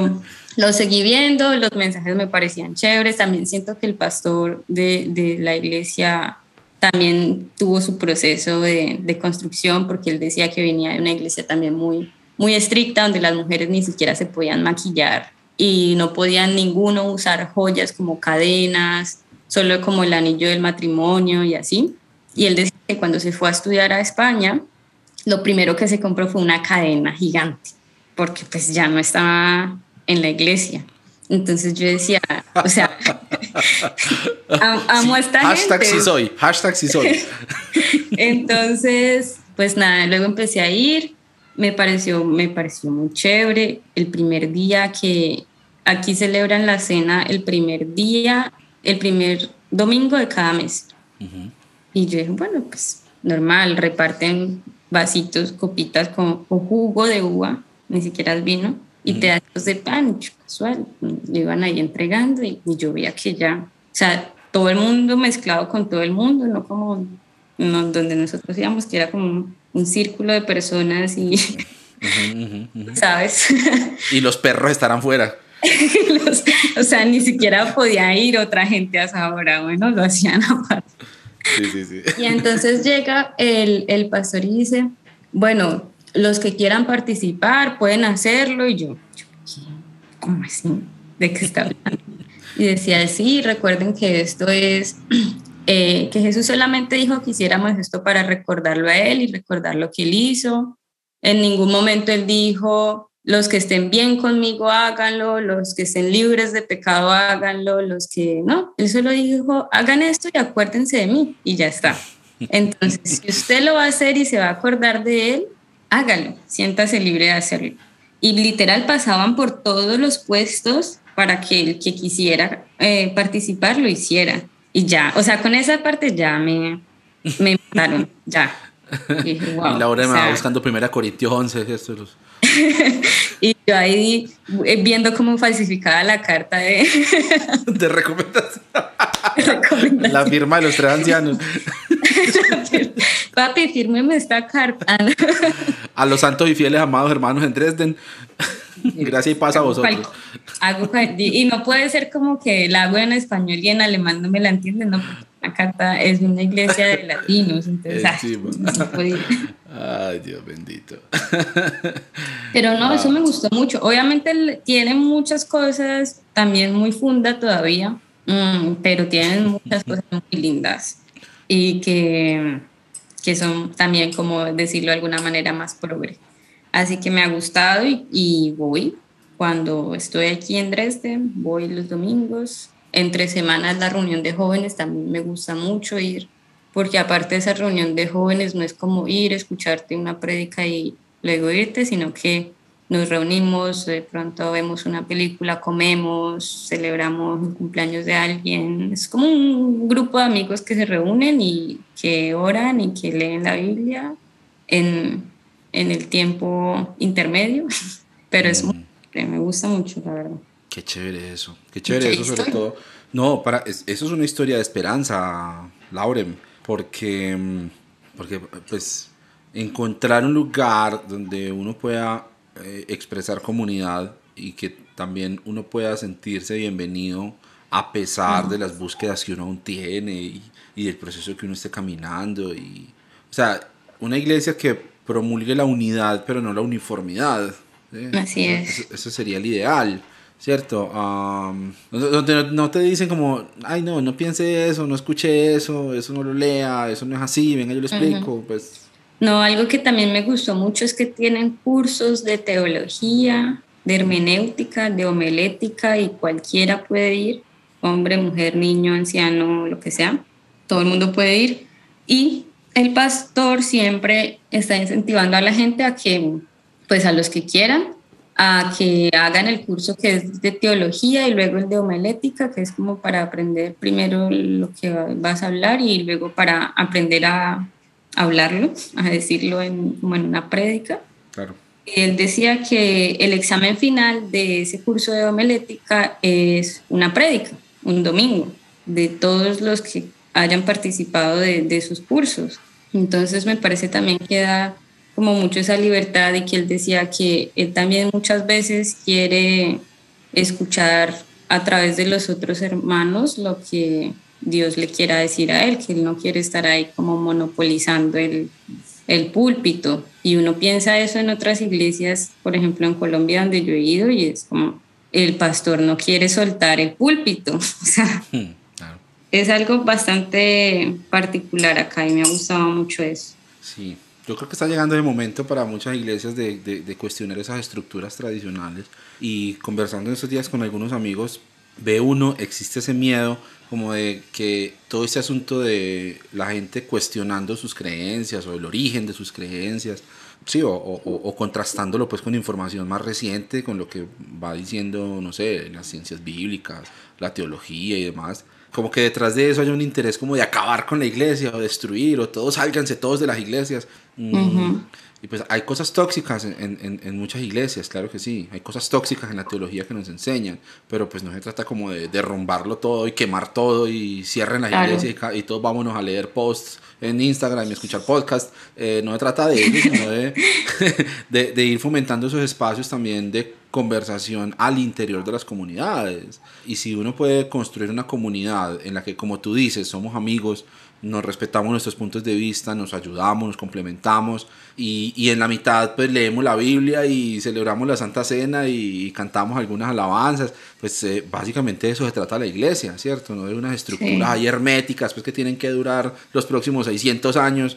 [SPEAKER 2] lo seguí viendo, los mensajes me parecían chéveres, también siento que el pastor de, de la iglesia también tuvo su proceso de, de, construcción porque él decía que venía de una iglesia también muy, muy estricta donde las mujeres ni siquiera se podían maquillar y no podían ninguno usar joyas como cadenas, solo como el anillo del matrimonio y así. Y él decía que cuando se fue a estudiar a España, lo primero que se compró fue una cadena gigante, porque pues ya no estaba en la iglesia. Entonces yo decía, o sea, amo a esta
[SPEAKER 1] hashtag
[SPEAKER 2] gente.
[SPEAKER 1] sí soy, hashtag sí soy.
[SPEAKER 2] Entonces, pues nada, luego empecé a ir, me pareció, me pareció muy chévere. El primer día que aquí celebran la cena, el primer día, el primer domingo de cada mes. Uh -huh. Y yo dije, bueno, pues normal, reparten vasitos, copitas con, con jugo de uva, ni siquiera es vino, y pedazos de pan, casual. Lo iban ahí entregando y, y, yo veía que ya, o sea, todo el mundo mezclado con todo el mundo, no como no, donde nosotros íbamos, que era como un, círculo de personas y, uh -huh, uh -huh. ¿sabes?
[SPEAKER 1] y los perros estarán fuera.
[SPEAKER 2] los, o sea, ni siquiera podía ir otra gente a esa hora, bueno, lo hacían aparte.
[SPEAKER 1] Sí, sí, sí.
[SPEAKER 2] Y entonces llega el, el pastor y dice, bueno, los que quieran participar pueden hacerlo. Y yo, ¿cómo así? ¿De qué está hablando? Y decía, sí, recuerden que esto es, eh, que Jesús solamente dijo que hiciéramos esto para recordarlo a Él y recordar lo que Él hizo. En ningún momento Él dijo, los que estén bien conmigo háganlo, los que estén libres de pecado háganlo, los que no, él solo dijo, hagan esto y acuérdense de mí y ya está. Entonces, si usted lo va a hacer y se va a acordar de él, hágalo, siéntase libre de hacerlo. Y literal pasaban por todos los puestos para que el que quisiera eh, participar lo hiciera. Y ya, o sea, con esa parte ya me, me mataron, ya.
[SPEAKER 1] Y, dije, wow, y Laura me o sea, va buscando primera Corintios 11, estos los...
[SPEAKER 2] y yo ahí eh, viendo cómo falsificada la carta de,
[SPEAKER 1] de recomendación. La firma de los tres ancianos.
[SPEAKER 2] Papi, fírmeme esta carta.
[SPEAKER 1] A los santos y fieles amados hermanos en Dresden. Gracias y paz a vosotros.
[SPEAKER 2] Hago, y no puede ser como que la hago en español y en alemán no me la entienden, no, la carta es una iglesia de latinos, entonces eh, sí, bueno. no.
[SPEAKER 1] Ay, Dios bendito.
[SPEAKER 2] Pero no, wow. eso me gustó mucho. Obviamente tiene muchas cosas también muy funda todavía, mmm, pero tienen muchas cosas muy lindas y que, que son también, como decirlo de alguna manera, más progre. Así que me ha gustado y, y voy. Cuando estoy aquí en Dresden, voy los domingos. Entre semanas la reunión de jóvenes también me gusta mucho ir, porque aparte de esa reunión de jóvenes no es como ir, escucharte una prédica y luego irte, sino que nos reunimos, de pronto vemos una película, comemos, celebramos un cumpleaños de alguien. Es como un grupo de amigos que se reúnen y que oran y que leen la Biblia en, en el tiempo intermedio, pero es muy, me gusta mucho, la verdad.
[SPEAKER 1] Qué chévere eso, qué chévere eso sobre todo. No, para, eso es una historia de esperanza, Lauren, porque, porque pues encontrar un lugar donde uno pueda eh, expresar comunidad y que también uno pueda sentirse bienvenido a pesar de las búsquedas que uno aún tiene y, y del proceso que uno esté caminando. Y, o sea, una iglesia que promulgue la unidad pero no la uniformidad.
[SPEAKER 2] ¿sí? Así es.
[SPEAKER 1] Eso, eso, sería el ideal. ¿Cierto? Um, donde no te dicen como, ay no, no piense eso, no escuche eso, eso no lo lea, eso no es así, venga, yo lo explico, uh -huh. pues...
[SPEAKER 2] No, algo que también me gustó mucho es que tienen cursos de teología, de hermenéutica, de homilética y cualquiera puede ir, hombre, mujer, niño, anciano, lo que sea, todo el mundo puede ir. Y el pastor siempre está incentivando a la gente a que, pues a los que quieran, a que hagan el curso que es de teología y luego el de homilética, que es como para aprender primero lo que vas a hablar y luego para aprender a hablarlo, a decirlo en, como en una prédica.
[SPEAKER 1] Claro.
[SPEAKER 2] Él decía que el examen final de ese curso de homilética es una prédica, un domingo, de todos los que hayan participado de, de sus cursos. Entonces me parece también que da como mucho esa libertad y que él decía que él también muchas veces quiere escuchar a través de los otros hermanos lo que Dios le quiera decir a él, que él no quiere estar ahí como monopolizando el, el púlpito. Y uno piensa eso en otras iglesias, por ejemplo en Colombia donde yo he ido, y es como el pastor no quiere soltar el púlpito. O sea,
[SPEAKER 1] Hmm, claro.
[SPEAKER 2] es algo bastante particular acá y me ha gustado mucho eso.
[SPEAKER 1] Sí, yo creo que está llegando el momento para muchas iglesias de, de- de cuestionar esas estructuras tradicionales y conversando en estos días con algunos amigos, ve uno, existe ese miedo como de que todo este asunto de la gente cuestionando sus creencias o el origen de sus creencias, sí, o, o- o- contrastándolo pues con información más reciente, con lo que va diciendo, no sé, las ciencias bíblicas, la teología y demás. Como que detrás de eso hay un interés como de acabar con la iglesia o destruir o todos sálganse todos de las iglesias. Mm,
[SPEAKER 2] Ujú.
[SPEAKER 1] Y pues hay cosas tóxicas en, en- en muchas iglesias, claro que sí. Hay cosas tóxicas en la teología que nos enseñan, pero pues no se trata como de derrumbarlo todo y quemar todo y cierren la
[SPEAKER 2] Claro.
[SPEAKER 1] iglesia y, y todos vámonos a leer posts en Instagram y escuchar podcast. Eh, no se trata de eso, sino de, de, de ir fomentando esos espacios también de conversación al interior de las comunidades. Y si uno puede construir una comunidad en la que, como tú dices, somos amigos, nos respetamos nuestros puntos de vista, nos ayudamos, nos complementamos y, y en la mitad pues leemos la Biblia y celebramos la Santa Cena y, cantamos algunas alabanzas, pues eh, básicamente de eso se trata la iglesia, ¿cierto? No de unas estructuras
[SPEAKER 2] Sí.
[SPEAKER 1] ahí herméticas pues que tienen que durar los próximos 600 años.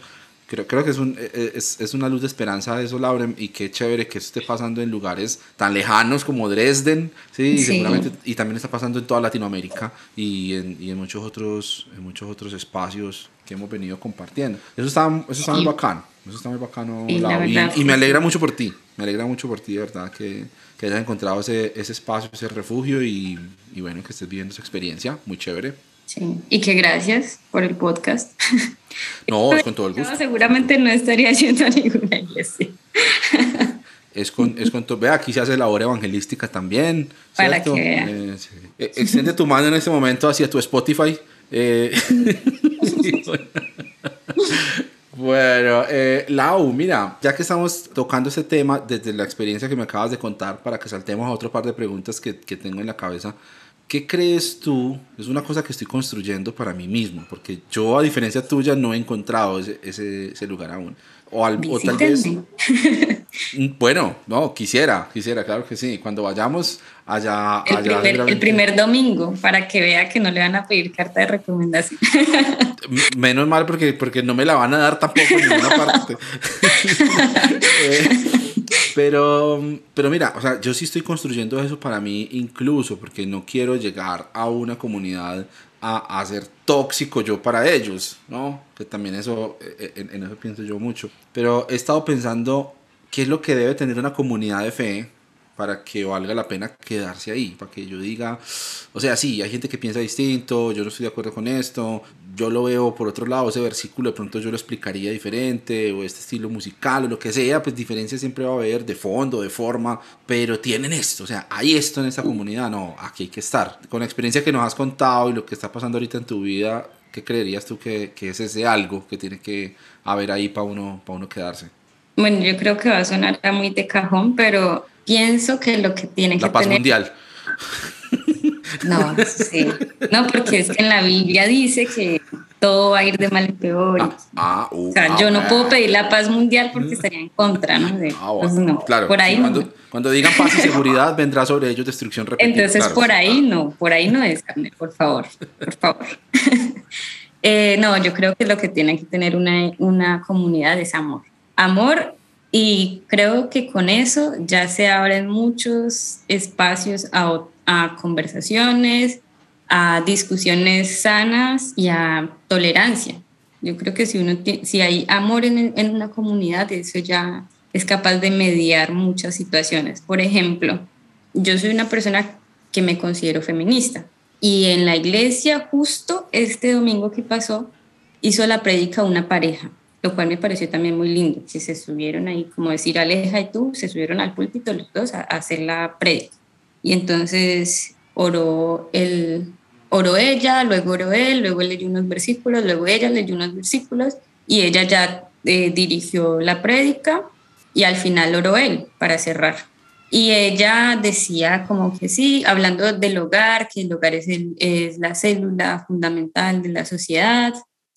[SPEAKER 1] Creo, creo que es, un, eh, es, es una luz de esperanza de eso, Lauren, y qué chévere que eso esté pasando en lugares tan lejanos como Dresden, ¿sí? Y,
[SPEAKER 2] Sí.
[SPEAKER 1] seguramente, y también está pasando en toda Latinoamérica y en, y en, muchos, otros, en muchos otros espacios que hemos venido compartiendo. Eso está, eso está muy
[SPEAKER 2] Sí.
[SPEAKER 1] bacano, eso está muy bacano,
[SPEAKER 2] Sí, la
[SPEAKER 1] y,
[SPEAKER 2] verdad
[SPEAKER 1] y me alegra mucho por ti, me alegra mucho por ti, de verdad, que, que hayas encontrado ese, ese espacio, ese refugio y, y bueno, que estés viviendo esa experiencia, muy chévere.
[SPEAKER 2] Sí. Y que gracias por el podcast.
[SPEAKER 1] No, es con todo el gusto.
[SPEAKER 2] seguramente no estaría yendo a ninguna iglesia.
[SPEAKER 1] Es con, es con to- Ve, aquí se hace labor evangelística también.
[SPEAKER 2] Para
[SPEAKER 1] ¿cierto?
[SPEAKER 2] que vea.
[SPEAKER 1] Eh. Eh, extiende tu mano en este momento hacia tu Spotify. Eh, Bueno, eh, Lau, mira, ya que estamos tocando ese tema desde la experiencia que me acabas de contar, para que saltemos a otro par de preguntas que, que tengo en la cabeza, ¿qué crees tú? Es una cosa que estoy construyendo para mí mismo, porque yo, a diferencia tuya, no he encontrado ese, ese, ese lugar aún. O, al- o tal vez... Mm, Bueno, no, quisiera, quisiera, claro que sí. Cuando vayamos allá,
[SPEAKER 2] El
[SPEAKER 1] allá
[SPEAKER 2] primer, el primer domingo, para que vea que no le van a pedir carta de recomendación.
[SPEAKER 1] Menos mal porque, porque no me la van a dar tampoco en ninguna parte. Eh, pero, pero mira, o sea, yo sí estoy construyendo eso para mí incluso porque no quiero llegar a una comunidad a, a ser tóxico yo para ellos, ¿no? Que también eso, eh, en, en eso pienso yo mucho. Pero he estado pensando qué es lo que debe tener una comunidad de fe para que valga la pena quedarse ahí, para que yo diga, o sea, sí, hay gente que piensa distinto, yo no estoy de acuerdo con esto, yo lo veo por otro lado, ese versículo de pronto yo lo explicaría diferente, o este estilo musical, o lo que sea, pues diferencia siempre va a haber de fondo, de forma, pero tienen esto, o sea, hay esto en esta comunidad, no, aquí hay que estar. Con la experiencia que nos has contado y lo que está pasando ahorita en tu vida, ¿qué creerías tú que, que es ese algo que tiene que haber ahí para uno, para uno quedarse?
[SPEAKER 2] Bueno, yo creo que va a sonar muy de cajón, pero pienso que lo que tiene que
[SPEAKER 1] La paz
[SPEAKER 2] tener...
[SPEAKER 1] mundial.
[SPEAKER 2] No, sí. No, porque es que en la Biblia dice que todo va a ir de mal en peor.
[SPEAKER 1] Ah, ah, uh,
[SPEAKER 2] o sea,
[SPEAKER 1] ah,
[SPEAKER 2] yo no puedo pedir la paz mundial porque estaría en contra, ¿no? De,
[SPEAKER 1] Ah,
[SPEAKER 2] pues no,
[SPEAKER 1] claro.
[SPEAKER 2] por ahí
[SPEAKER 1] cuando,
[SPEAKER 2] no.
[SPEAKER 1] cuando digan paz y seguridad, vendrá sobre ellos destrucción repetida.
[SPEAKER 2] Entonces,
[SPEAKER 1] claro.
[SPEAKER 2] por ahí no, por ahí no es, Carmen, por favor, por favor. Eh, no, yo creo que lo que tiene que tener una, una comunidad es amor. Amor y creo que con eso ya se abren muchos espacios a, conversaciones, a discusiones sanas y a tolerancia. Yo creo que si, uno si hay amor en, en una comunidad, eso ya es capaz de mediar muchas situaciones. Por ejemplo, yo soy una persona que me considero feminista y en la iglesia justo este domingo que pasó hizo la prédica una pareja lo cual me pareció también muy lindo, que se subieron ahí, como decir Aleja y tú, se subieron al púlpito los dos a, a hacer la prédica. Y entonces oró, el, oró ella, luego oró él, luego leyó unos versículos, luego ella leyó unos versículos y ella ya eh, dirigió la prédica y al final oró él para cerrar. Y ella decía como que sí, hablando del hogar, que el hogar es, el, es la célula fundamental de la sociedad,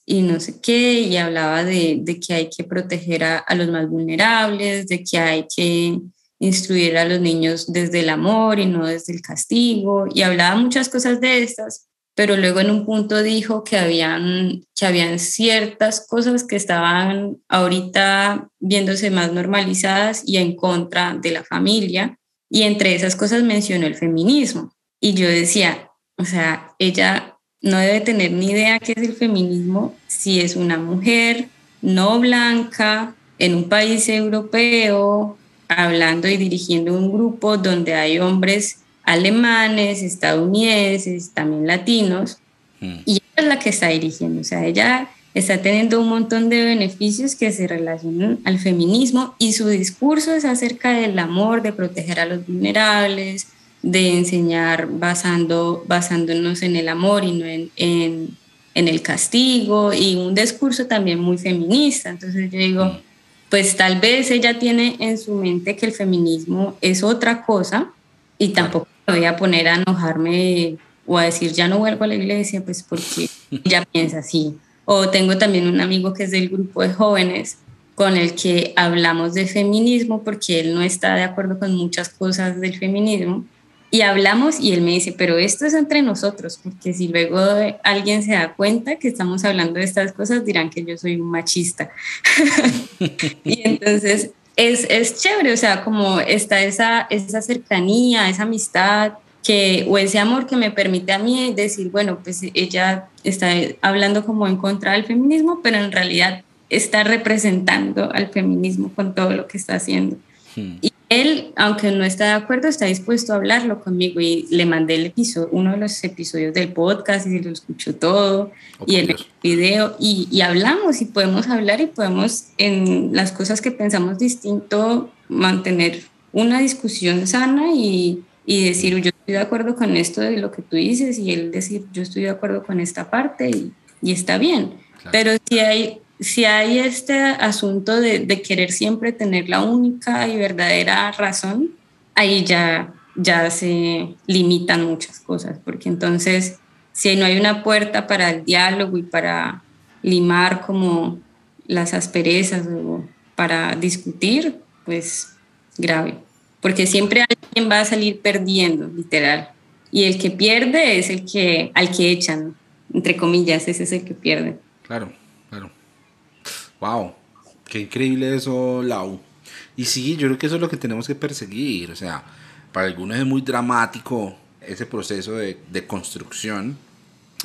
[SPEAKER 2] y no sé qué, y hablaba de, de que hay que proteger a, a, los más vulnerables, de que hay que instruir a los niños desde el amor y no desde el castigo, y hablaba muchas cosas de estas, pero luego en un punto dijo que habían, que habían ciertas cosas que estaban ahorita viéndose más normalizadas y en contra de la familia, y entre esas cosas mencionó el feminismo. Y yo decía, o sea, ella no debe tener ni idea qué es el feminismo si es una mujer no blanca en un país europeo hablando y dirigiendo un grupo donde hay hombres alemanes, estadounidenses, también latinos, mm. y ella es la que está dirigiendo, o sea, ella está teniendo un montón de beneficios que se relacionan al feminismo y su discurso es acerca del amor, de proteger a los vulnerables, de enseñar basando, basándonos en el amor y no en, en, en, el castigo y un discurso también muy feminista. Entonces yo digo, mm. pues tal vez ella tiene en su mente que el feminismo es otra cosa y tampoco me voy a poner a enojarme o a decir ya no vuelvo a la iglesia, pues porque ella piensa así. O tengo también un amigo que es del grupo de jóvenes con el que hablamos de feminismo porque él no está de acuerdo con muchas cosas del feminismo y hablamos y él me dice, pero esto es entre nosotros, porque si luego alguien se da cuenta que estamos hablando de estas cosas, dirán que yo soy un machista. y entonces es, es chévere, o sea, como está esa, esa cercanía, esa amistad, que, o ese amor que me permite a mí decir, bueno, pues ella está hablando como en contra del feminismo, pero en realidad está representando al feminismo con todo lo que está haciendo. Hmm. Y él, aunque no está de acuerdo, está dispuesto a hablarlo conmigo y le mandé el episodio, uno de los episodios del podcast y se lo escuchó todo oh, y el video y, y, hablamos y podemos hablar y podemos en las cosas que pensamos distinto mantener una discusión sana y, y decir yo estoy de acuerdo con esto de lo que tú dices y él decir yo estoy de acuerdo con esta parte y, y está bien. Claro. Pero si hay si hay este asunto de, querer siempre tener la única y verdadera razón, ahí ya, ya se limitan muchas cosas, porque entonces si no hay una puerta para el diálogo y para limar como las asperezas o para discutir, pues grave, porque siempre alguien va a salir perdiendo, literal. Y el que pierde es el que al que echan, entre comillas, ese es el que pierde.
[SPEAKER 1] Claro. Wow, qué increíble eso, Lau. Y sí, yo creo que eso es lo que tenemos que perseguir. O sea, para algunos es muy dramático ese proceso de, de construcción.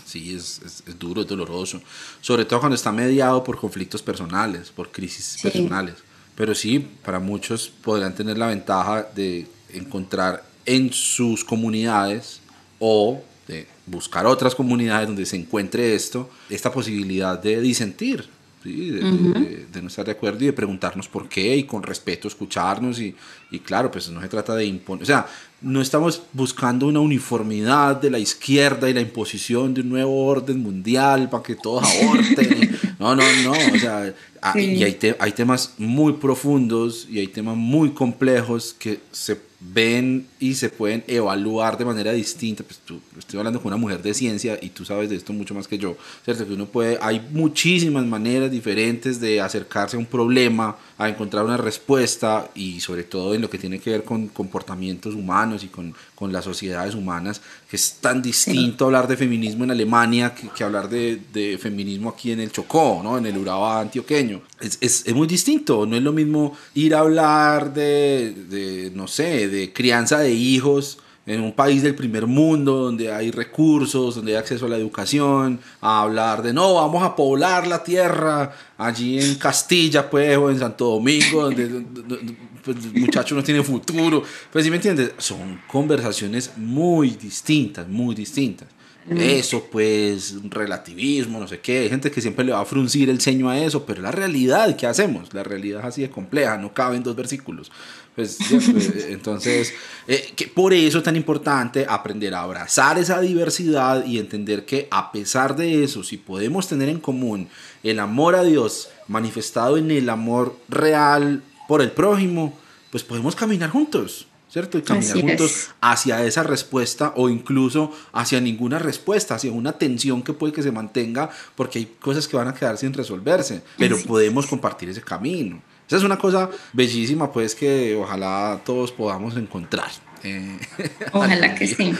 [SPEAKER 1] Sí, es, es, es, duro, es doloroso. Sobre todo cuando está mediado por conflictos personales, por crisis sí. personales. Pero sí, para muchos podrán tener la ventaja de encontrar en sus comunidades o de buscar otras comunidades donde se encuentre esto, esta posibilidad de disentir, ¿sí? De, uh -huh. de, de, no estar de acuerdo y de preguntarnos por qué y con respeto escucharnos y, y claro, pues no se trata de imponer, o sea, no estamos buscando una uniformidad de la izquierda y la imposición de un nuevo orden mundial para que todos aborten. no, no, no, o sea, sí. y hay, te, hay temas muy profundos y hay temas muy complejos que se ven y se pueden evaluar de manera distinta. Pues tú, estoy hablando con una mujer de ciencia y tú sabes de esto mucho más que yo, ¿cierto? Que uno puede, hay muchísimas maneras diferentes de acercarse a un problema, a encontrar una respuesta y sobre todo en lo que tiene que ver con comportamientos humanos y con, con las sociedades humanas, que es tan distinto hablar de feminismo en Alemania que, que hablar de, de, feminismo aquí en el Chocó, ¿no? en el Urabá antioqueño. Es, es, es, muy distinto, no es lo mismo ir a hablar de, de no sé, de crianza de hijos en un país del primer mundo donde hay recursos, donde hay acceso a la educación, a hablar de no, vamos a poblar la tierra allí en Castilla, pues, o en Santo Domingo, donde, donde pues, muchacho no tiene futuro. Pues, ¿sí me entiendes? Son conversaciones muy distintas, muy distintas. eso pues relativismo, no sé qué, hay gente que siempre le va a fruncir el ceño a eso, pero la realidad, ¿qué hacemos? La realidad es así de compleja, no cabe en dos versículos. Pues, pues, entonces, eh, que por eso es tan importante aprender a abrazar esa diversidad y entender que a pesar de eso, si podemos tener en común el amor a Dios manifestado en el amor real por el prójimo, pues podemos caminar juntos. ¿cierto? Y caminar juntos hacia esa respuesta o incluso hacia ninguna respuesta, hacia una tensión que puede que se mantenga porque hay cosas que van a quedar sin resolverse, pero podemos compartir ese camino. Esa es una cosa bellísima, pues, que ojalá todos podamos encontrar.
[SPEAKER 2] Eh, ojalá que sí.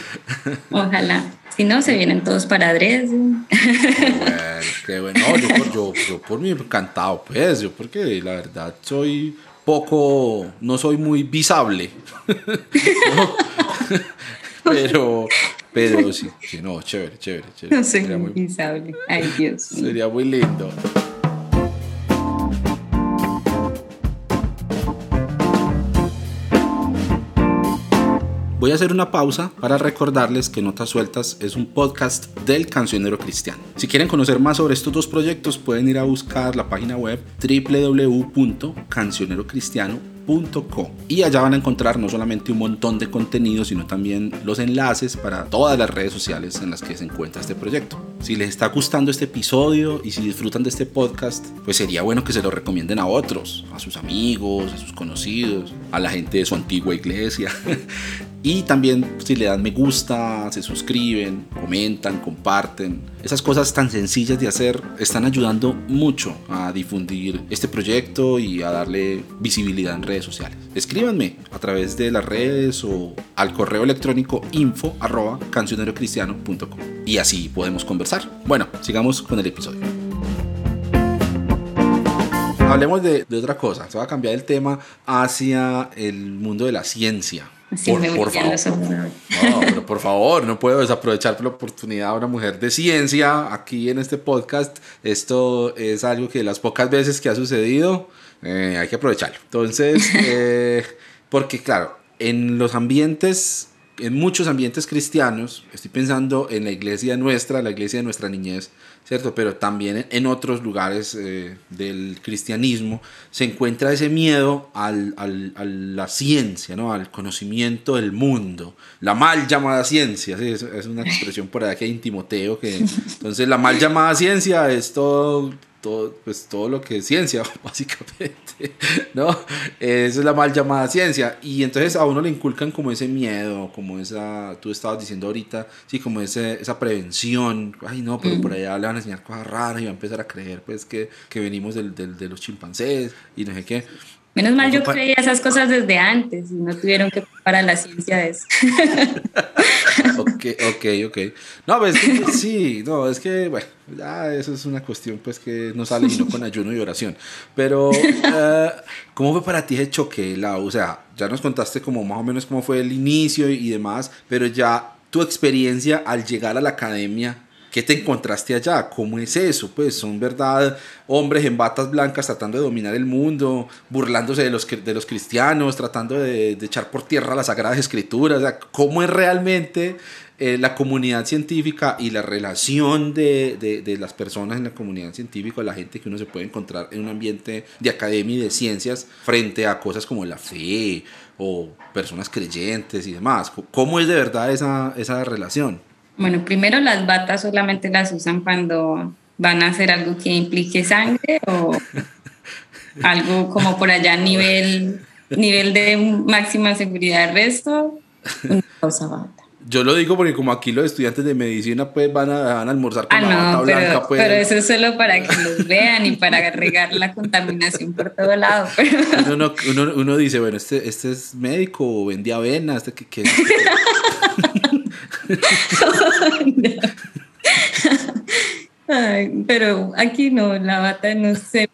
[SPEAKER 2] Ojalá. Si no, se vienen todos para Adres.
[SPEAKER 1] Qué bueno, Yo, yo, por mí encantado, pues, yo porque la verdad soy poco, no soy muy visible. pero, pero sí, sí, no, chévere, chévere, chévere.
[SPEAKER 2] No soy muy visible. Ay, Dios.
[SPEAKER 1] Sería muy lindo. Voy a hacer una pausa para recordarles que Notas Sueltas es un podcast del cancionero cristiano. Si quieren conocer más sobre estos dos proyectos pueden ir a buscar la página web www.cancionerocristiano.com y allá van a encontrar no solamente un montón de contenido, sino también los enlaces para todas las redes sociales en las que se encuentra este proyecto. Si les está gustando este episodio y si disfrutan de este podcast, pues sería bueno que se lo recomienden a otros, a sus amigos, a sus conocidos, a la gente de su antigua iglesia. Y también si le dan me gusta, se suscriben, comentan, comparten. Esas cosas tan sencillas de hacer están ayudando mucho a difundir este proyecto y a darle visibilidad en redes sociales. Escríbanme a través de las redes o al correo electrónico info arroba cancionerocristiano.com y así podemos conversar. Bueno, sigamos con el episodio. Hablemos de, de otra cosa. Se va a cambiar el tema hacia el mundo de la ciencia por, favor. No, pero por favor, no puedo desaprovechar la oportunidad de una mujer de ciencia aquí en este podcast. Esto es algo que las pocas veces que ha sucedido eh, hay que aprovecharlo. Entonces, eh, porque claro, en los ambientes, en muchos ambientes cristianos, estoy pensando en la iglesia nuestra, la iglesia de nuestra niñez, ¿cierto? Pero también en otros lugares eh, del cristianismo se encuentra ese miedo al, al, a la ciencia, ¿no? Al conocimiento del mundo. La mal llamada ciencia, ¿sí? es, es una expresión por ahí que hay en Timoteo, que entonces la mal llamada ciencia es todo todo, pues, todo lo que es ciencia, básicamente, ¿no? Esa es la mal llamada ciencia. Y entonces a uno le inculcan como ese miedo, como esa, tú estabas diciendo ahorita, sí, como ese, esa prevención. Ay, no, pero por allá le van a enseñar cosas raras y va a empezar a creer, pues, que, que venimos del, del, de los chimpancés y no sé qué.
[SPEAKER 2] Menos mal yo creía esas cosas desde antes y no tuvieron que para la ciencia de eso.
[SPEAKER 1] ok, ok, ok. No, pues sí, no, es que, bueno, ya eso es una cuestión pues que no sale sino con ayuno y oración. Pero, uh, ¿cómo fue para ti ese choque, la O sea, ya nos contaste como más o menos cómo fue el inicio y demás, pero ya tu experiencia al llegar a la academia, ¿Qué te encontraste allá? ¿Cómo es eso? Pues son verdad hombres en batas blancas tratando de dominar el mundo, burlándose de los, de los cristianos, tratando de, echar por tierra las sagradas escrituras. ¿Cómo es realmente eh, la comunidad científica y la relación de, de, las personas en la comunidad científica, la gente que uno se puede encontrar en un ambiente de academia y de ciencias frente a cosas como la fe o personas creyentes y demás? ¿Cómo es de verdad esa, esa relación?
[SPEAKER 2] Bueno, primero las batas solamente las usan cuando van a hacer algo que implique sangre o algo como por allá nivel, nivel de máxima seguridad. El resto, una bata.
[SPEAKER 1] Yo lo digo porque como aquí los estudiantes de medicina pues van a, van a almorzar con ah, la bata
[SPEAKER 2] pero,
[SPEAKER 1] blanca. Pues.
[SPEAKER 2] Pero eso es solo para que los vean y para regar la contaminación por todo lado.
[SPEAKER 1] Uno, uno, uno, dice, bueno, este, este es médico o vendía avena, este que... que
[SPEAKER 2] pero aquí no, la bata no sé,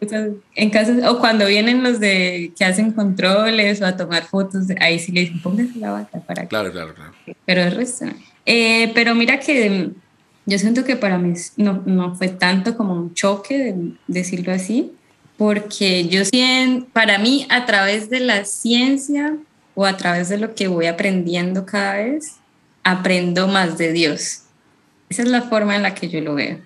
[SPEAKER 2] en caso, o cuando vienen los de que hacen controles o a tomar fotos, ahí sí le dicen, póngase la bata para que...
[SPEAKER 1] Claro, claro, claro.
[SPEAKER 2] Pero el resto eh, pero mira que yo siento que para mí no, no fue tanto como un choque, decirlo así, porque yo siento, para mí a través de la ciencia o a través de lo que voy aprendiendo cada vez, aprendo más de Dios. Esa es la forma en la que yo lo veo.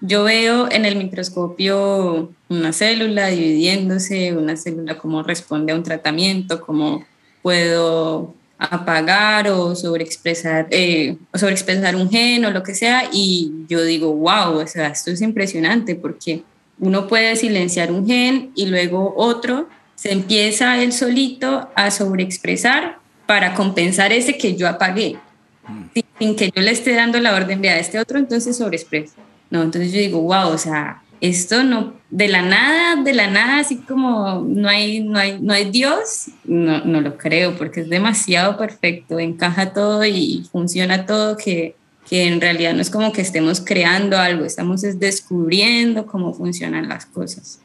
[SPEAKER 2] Yo veo en el microscopio una célula dividiéndose, una célula cómo responde a un tratamiento, cómo puedo apagar o sobreexpresar, eh, o sobreexpresar un gen o lo que sea, y yo digo, wow, o sea, esto es impresionante porque uno puede silenciar un gen y luego otro se empieza él solito a sobreexpresar para compensar ese que yo apagué, sin que yo le esté dando la orden de a este otro, entonces sobreexpresa. No, entonces yo digo, wow, o sea, esto no, de la nada, de la nada, así como no hay, no hay, no hay Dios, no, no lo creo, porque es demasiado perfecto, encaja todo y funciona todo, que, que en realidad no es como que estemos creando algo, estamos descubriendo cómo funcionan las cosas.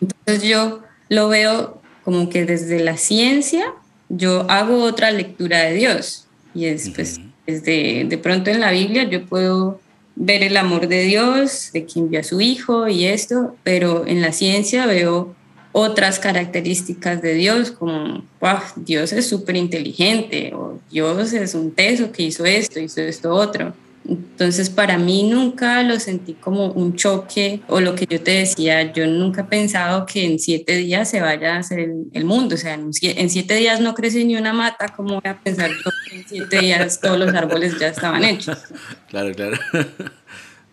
[SPEAKER 2] Entonces yo lo veo como que desde la ciencia, yo hago otra lectura de Dios, y es pues, desde, de pronto en la Biblia yo puedo ver el amor de Dios, de quien envió a su Hijo y esto, pero en la ciencia veo otras características de Dios, como wow, Dios es súper inteligente, o Dios es un teso que hizo esto, hizo esto otro. Entonces, para mí nunca lo sentí como un choque o lo que yo te decía, yo nunca he pensado que en siete días se vaya a hacer el, mundo. O sea, en, siete días no crece ni una mata, ¿cómo voy a pensar que en siete días todos los árboles ya estaban hechos?
[SPEAKER 1] Claro, claro.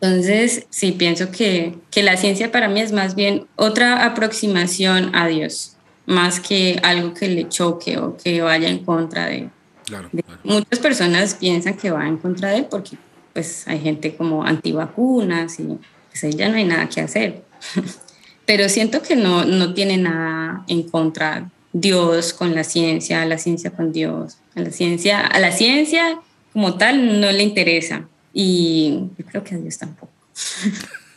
[SPEAKER 2] Entonces, sí, pienso que, que la ciencia para mí es más bien otra aproximación a Dios, más que algo que le choque o que vaya en contra de, Claro, claro. Muchas personas piensan que va en contra de él porque pues hay gente como antivacunas y pues ahí ya no hay nada que hacer. Pero siento que no, no tiene nada en contra Dios con la ciencia, la ciencia con Dios. La ciencia, a la ciencia como tal no le interesa. Y yo creo que a Dios tampoco.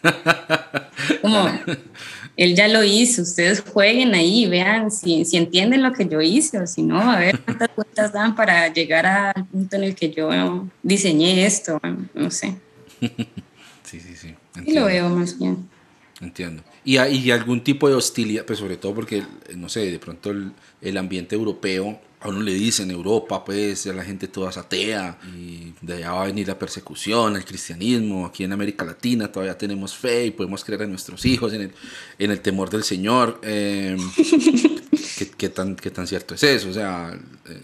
[SPEAKER 2] como él ya lo hizo, ustedes jueguen ahí, vean si, si entienden lo que yo hice o si no, a ver cuántas vueltas dan para llegar al punto en el que yo diseñé esto, no sé.
[SPEAKER 1] Sí, sí, sí.
[SPEAKER 2] Y lo veo más bien.
[SPEAKER 1] Entiendo. ¿Y hay algún tipo de hostilidad? Pues sobre todo porque, no sé, de pronto el, el ambiente europeo a uno le dicen Europa, pues, a la gente toda es atea y de allá va a venir la persecución, el cristianismo. Aquí en América Latina todavía tenemos fe y podemos creer en nuestros hijos, en el, en el temor del Señor. Eh, ¿qué, tan, ¿Qué tan cierto es eso? O sea, eh,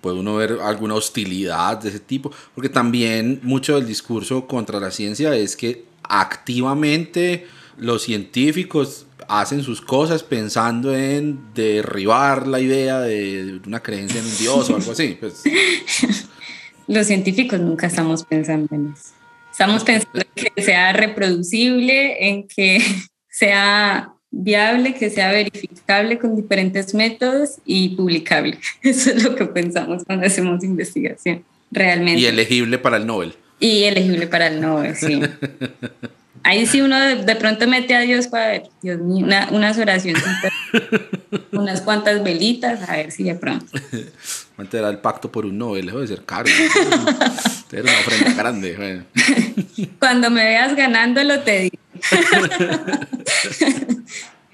[SPEAKER 1] puede uno ver alguna hostilidad de ese tipo, porque también mucho del discurso contra la ciencia es que activamente los científicos hacen sus cosas pensando en derribar la idea de una creencia en un dios o algo así. Pues.
[SPEAKER 2] Los científicos nunca estamos pensando en eso. Estamos pensando en que sea reproducible, en que sea viable, que sea verificable con diferentes métodos y publicable. Eso es lo que pensamos cuando hacemos investigación, realmente.
[SPEAKER 1] Y elegible para el Nobel.
[SPEAKER 2] Y elegible para el Nobel, sí. Ahí sí uno de, pronto mete a Dios para ver, Dios mío, unas oraciones, unas cuantas velitas, a ver si de pronto.
[SPEAKER 1] ¿Cuánto era el pacto por un Nobel? Debe ser caro. Era una ofrenda grande.
[SPEAKER 2] Cuando me veas ganándolo, te digo.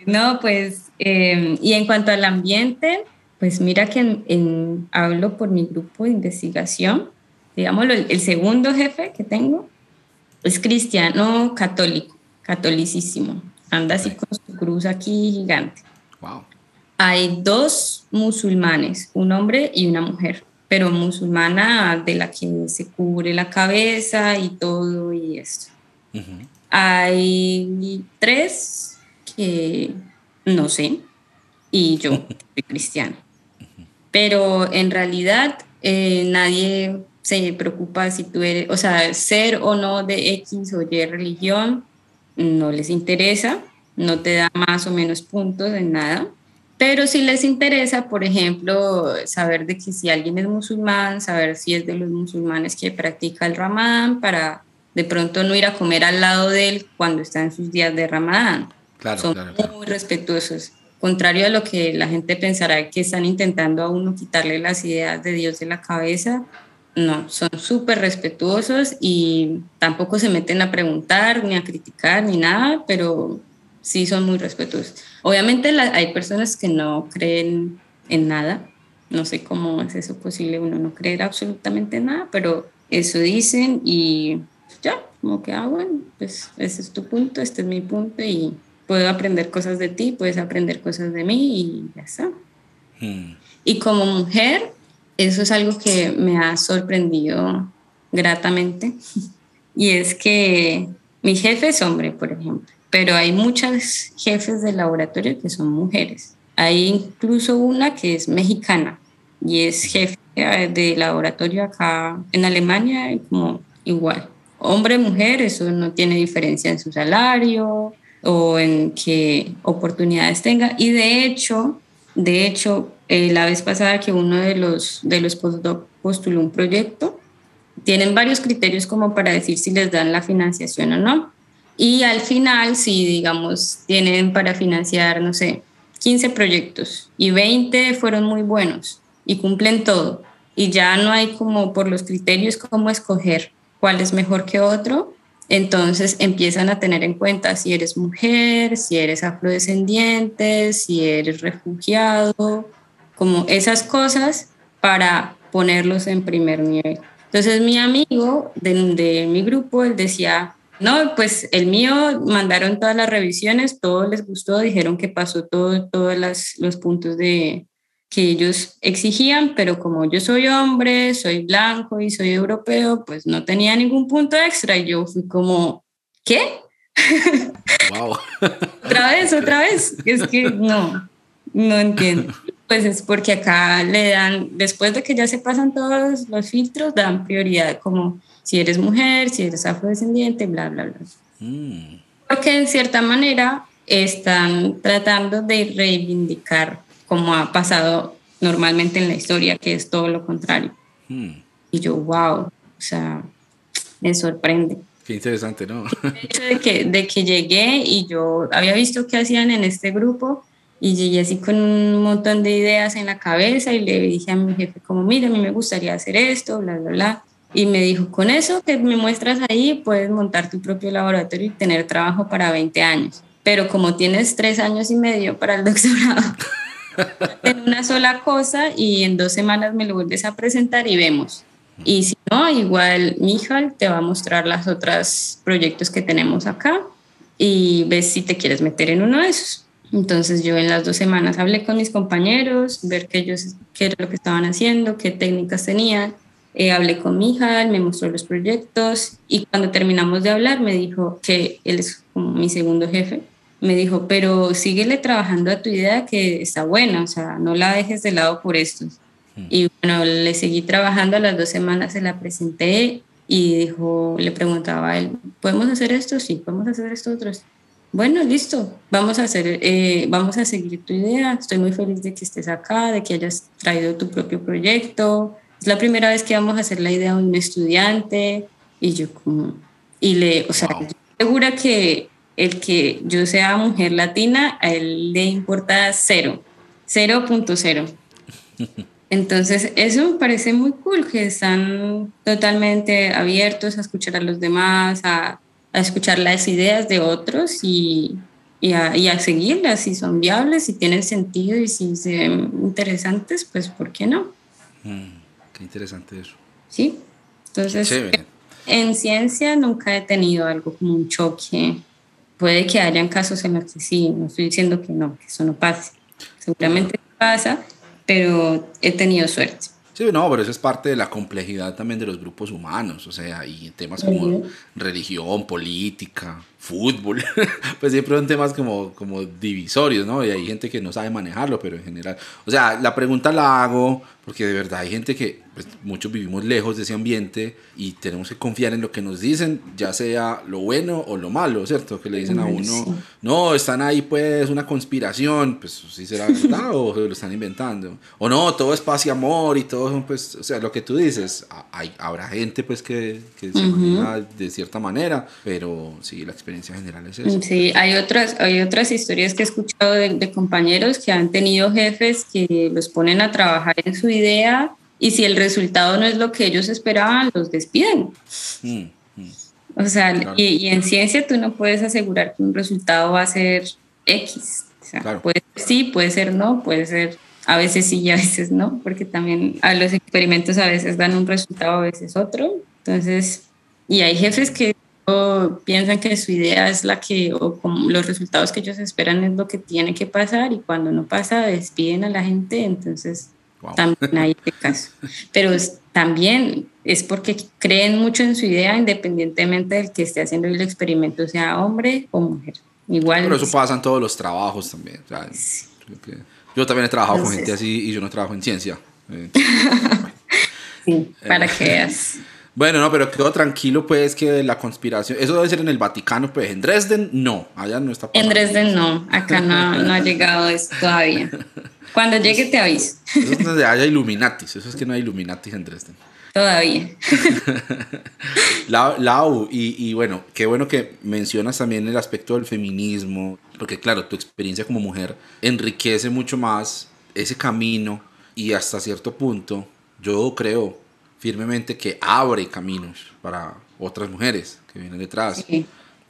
[SPEAKER 2] no, pues, em, y en cuanto al ambiente, pues mira que hablo por mi grupo de investigación, digámoslo, el segundo jefe que tengo es cristiano católico, catolicísimo. Anda así con su cruz aquí gigante.
[SPEAKER 1] Wow.
[SPEAKER 2] Hay dos musulmanes, un hombre y una mujer, pero musulmana de la que se cubre la cabeza y todo y esto. Hay tres que no sé, y yo soy cristiano. Pero en realidad eh, nadie se preocupa si tú eres, o sea, ser o no de X o Y religión, no les interesa, no te da más o menos puntos en nada. Pero si les interesa, por ejemplo, saber de que si alguien es musulmán, saber si es de los musulmanes que practica el ramadán, para de pronto no ir a comer al lado de él cuando está en sus días de ramadán.
[SPEAKER 1] Claro,
[SPEAKER 2] Son muy respetuosos. Contrario a lo que la gente pensará que están intentando a uno quitarle las ideas de Dios de la cabeza, no, son súper respetuosos y tampoco se meten a preguntar ni a criticar ni nada, pero sí son muy respetuosos. Obviamente hay personas que no creen en nada, no sé cómo es eso posible, uno no creer absolutamente nada, pero eso dicen y ya, como que, ah, bueno, pues ese es tu punto, este es mi punto y puedo aprender cosas de ti, puedes aprender cosas de mí y ya está.
[SPEAKER 1] Hmm.
[SPEAKER 2] Y como mujer, eso es algo que me ha sorprendido gratamente. Y es que mi jefe es hombre, por ejemplo, pero hay muchas jefes de laboratorio que son mujeres. Hay incluso una que es mexicana y es jefe de laboratorio acá en Alemania, como igual. Hombre, mujer, eso no tiene diferencia en su salario o en qué oportunidades tenga. Y de hecho, de hecho, eh, la vez pasada que uno de los, de los postdoc postuló un proyecto, tienen varios criterios como para decir si les dan la financiación o no. Y al final, si digamos, tienen para financiar, no sé, 15 proyectos y 20 fueron muy buenos y cumplen todo, y ya no hay como por los criterios cómo escoger cuál es mejor que otro, entonces empiezan a tener en cuenta si eres mujer, si eres afrodescendiente, si eres refugiado, como esas cosas para ponerlos en primer nivel. Entonces mi amigo de, mi grupo, él decía, no, pues el mío mandaron todas las revisiones, todo les gustó, dijeron que pasó todo, todos los puntos de, que ellos exigían, pero como yo soy hombre, soy blanco y soy europeo, pues no tenía ningún punto extra. Y yo fui como, ¿qué?
[SPEAKER 1] Wow.
[SPEAKER 2] otra vez, otra vez. Es que no, no entiendo. Pues es porque acá le dan, después de que ya se pasan todos los filtros, dan prioridad como si eres mujer, si eres afrodescendiente, bla, bla, bla.
[SPEAKER 1] Mm.
[SPEAKER 2] Porque en cierta manera están tratando de reivindicar como ha pasado normalmente en la historia, que es todo lo contrario.
[SPEAKER 1] Hmm.
[SPEAKER 2] Y yo, wow, o sea, me sorprende.
[SPEAKER 1] Qué interesante, ¿no?
[SPEAKER 2] El hecho de que, de que llegué y yo había visto qué hacían en este grupo y llegué así con un montón de ideas en la cabeza y le dije a mi jefe como, mira, a mí me gustaría hacer esto, bla, bla, bla. Y me dijo, con eso que me muestras ahí, puedes montar tu propio laboratorio y tener trabajo para 20 años. Pero como tienes tres años y medio para el doctorado, en una sola cosa y en dos semanas me lo vuelves a presentar y vemos. Y si no, igual Mijal te va a mostrar los otros proyectos que tenemos acá y ves si te quieres meter en uno de esos. Entonces yo en las dos semanas hablé con mis compañeros, ver qué ellos, qué era lo que estaban haciendo, qué técnicas tenían. Eh, hablé con Mijal, me mostró los proyectos y cuando terminamos de hablar me dijo que él es como mi segundo jefe me dijo, pero síguele trabajando a tu idea que está buena, o sea, no la dejes de lado por esto. Mm. Y bueno, le seguí trabajando, a las dos semanas se la presenté y dijo, le preguntaba a él, ¿podemos hacer esto? Sí, podemos hacer esto otros. Bueno, listo, vamos a, hacer, eh, vamos a seguir tu idea. Estoy muy feliz de que estés acá, de que hayas traído tu propio proyecto. Es la primera vez que vamos a hacer la idea de un estudiante. Y yo como, y le, o sea, segura que el que yo sea mujer latina, a él le importa cero, 0.0. Entonces, eso me parece muy cool, que están totalmente abiertos a escuchar a los demás, a, a escuchar las ideas de otros y, y, a, y, a, seguirlas, si son viables, si tienen sentido y si se ven interesantes, pues ¿por qué no?
[SPEAKER 1] Mm, qué interesante eso.
[SPEAKER 2] Sí, entonces, en ciencia nunca he tenido algo como un choque Puede que hayan casos en los que sí, no estoy diciendo que no, que eso no pase. Seguramente pasa, pero he tenido suerte.
[SPEAKER 1] Sí, no, pero eso es parte de la complejidad también de los grupos humanos, o sea, y temas como religión, política, fútbol, pues siempre son temas como, como divisorios, ¿no? Y hay gente que no sabe manejarlo, pero en general, o sea, la pregunta la hago porque de verdad hay gente que, pues muchos vivimos lejos de ese ambiente y tenemos que confiar en lo que nos dicen, ya sea lo bueno o lo malo, ¿cierto? Que le dicen a uno, no, están ahí pues una conspiración, pues sí será verdad o lo están inventando, o no, todo es paz y amor y todo, pues, o sea, lo que tú dices, hay, habrá gente pues que, que se uh -huh. maneja de cierta manera, pero sí, la experiencia general es eso.
[SPEAKER 2] Sí, hay otras, hay otras historias que he escuchado de, de compañeros que han tenido jefes que los ponen a trabajar en su idea y si el resultado no es lo que ellos esperaban, los despiden. Mm, mm. O sea, claro. y, y, en ciencia tú no puedes asegurar que un resultado va a ser X. O sea, claro. puede ser sí, puede ser no, puede ser a veces sí y a veces no, porque también a los experimentos a veces dan un resultado, a veces otro. Entonces, Y hay jefes que piensan que su idea es la que, o como los resultados que ellos esperan es lo que tiene que pasar y cuando no pasa despiden a la gente, entonces
[SPEAKER 1] Wow.
[SPEAKER 2] también hay ese caso. Pero es- también es porque creen mucho en su idea independientemente del que esté haciendo el experimento, sea hombre o mujer. Igual.
[SPEAKER 1] Pero eso pasa en todos los trabajos también. o sea, que- yo también he trabajado con
[SPEAKER 2] Entonces-
[SPEAKER 1] gente así y yo no trabajo en ciencia. Eh,
[SPEAKER 2] sí, para que veas.
[SPEAKER 1] Bueno, no, pero quedo tranquilo, pues, que la conspiración. Eso debe ser en el Vaticano, pues. En Dresden, no. Allá no está
[SPEAKER 2] En. Dresden no, acá no, no ha llegado eso todavía. Cuando llegue te aviso.
[SPEAKER 1] Eso es donde haya Illuminatis. Eso es que no hay Illuminatis en Dresden.
[SPEAKER 2] Todavía.
[SPEAKER 1] La, Lau, y, y bueno, qué bueno que mencionas también el aspecto del feminismo, porque claro, tu experiencia como mujer enriquece mucho más ese camino y hasta cierto punto yo creo firmemente que abre caminos para otras mujeres que vienen detrás.
[SPEAKER 2] Sí.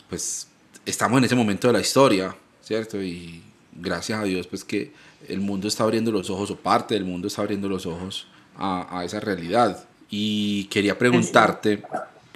[SPEAKER 1] Pues estamos en ese momento de la historia, ¿cierto? Y gracias a Dios, pues que el mundo está abriendo los ojos, o parte del mundo está abriendo los ojos a, a esa realidad. Y quería preguntarte,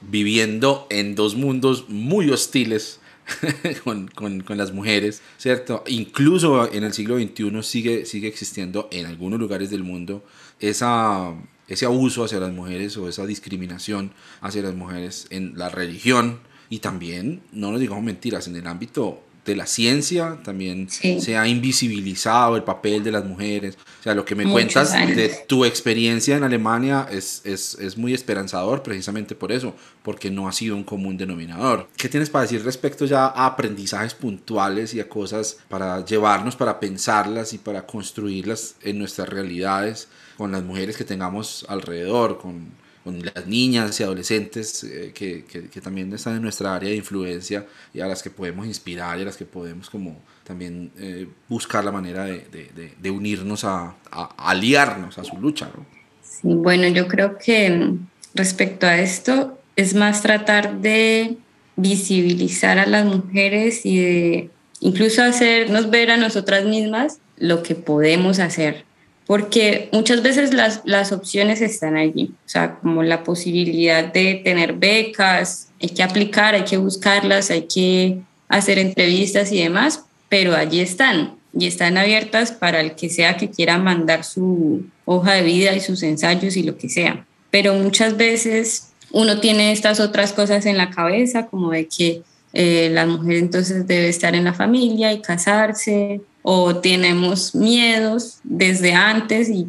[SPEAKER 1] viviendo en dos mundos muy hostiles con, con, con las mujeres, ¿cierto? Incluso en el siglo XXI sigue, sigue existiendo en algunos lugares del mundo esa, ese abuso hacia las mujeres o esa discriminación hacia las mujeres en la religión y también, no nos digamos mentiras, en el ámbito de la ciencia también
[SPEAKER 2] Sí.
[SPEAKER 1] se ha invisibilizado el papel de las mujeres. O sea, lo que me
[SPEAKER 2] Muchos
[SPEAKER 1] cuentas
[SPEAKER 2] años.
[SPEAKER 1] de tu experiencia en Alemania es, es, es muy esperanzador precisamente por eso, porque no ha sido un común denominador. ¿Qué tienes para decir respecto ya a aprendizajes puntuales y a cosas para llevarnos, para pensarlas y para construirlas en nuestras realidades con las mujeres que tengamos alrededor, con, las niñas y adolescentes eh, que, que, también están en nuestra área de influencia y a las que podemos inspirar y a las que podemos como también eh, buscar la manera de, de, unirnos a, a, aliarnos a su lucha. ¿no?
[SPEAKER 2] Sí, bueno, yo creo que mm, respecto a esto es más tratar de visibilizar a las mujeres y de incluso hacernos ver a nosotras mismas lo que podemos hacer. Porque muchas veces las, las opciones están allí, o sea, como la posibilidad de tener becas, hay que aplicar, hay que buscarlas, hay que hacer entrevistas y demás, pero allí están y están abiertas para el que sea que quiera mandar su hoja de vida y sus ensayos y lo que sea. Pero muchas veces uno tiene estas otras cosas en la cabeza, como de que eh, la mujer entonces debe estar en la familia y casarse, o tenemos miedos desde antes y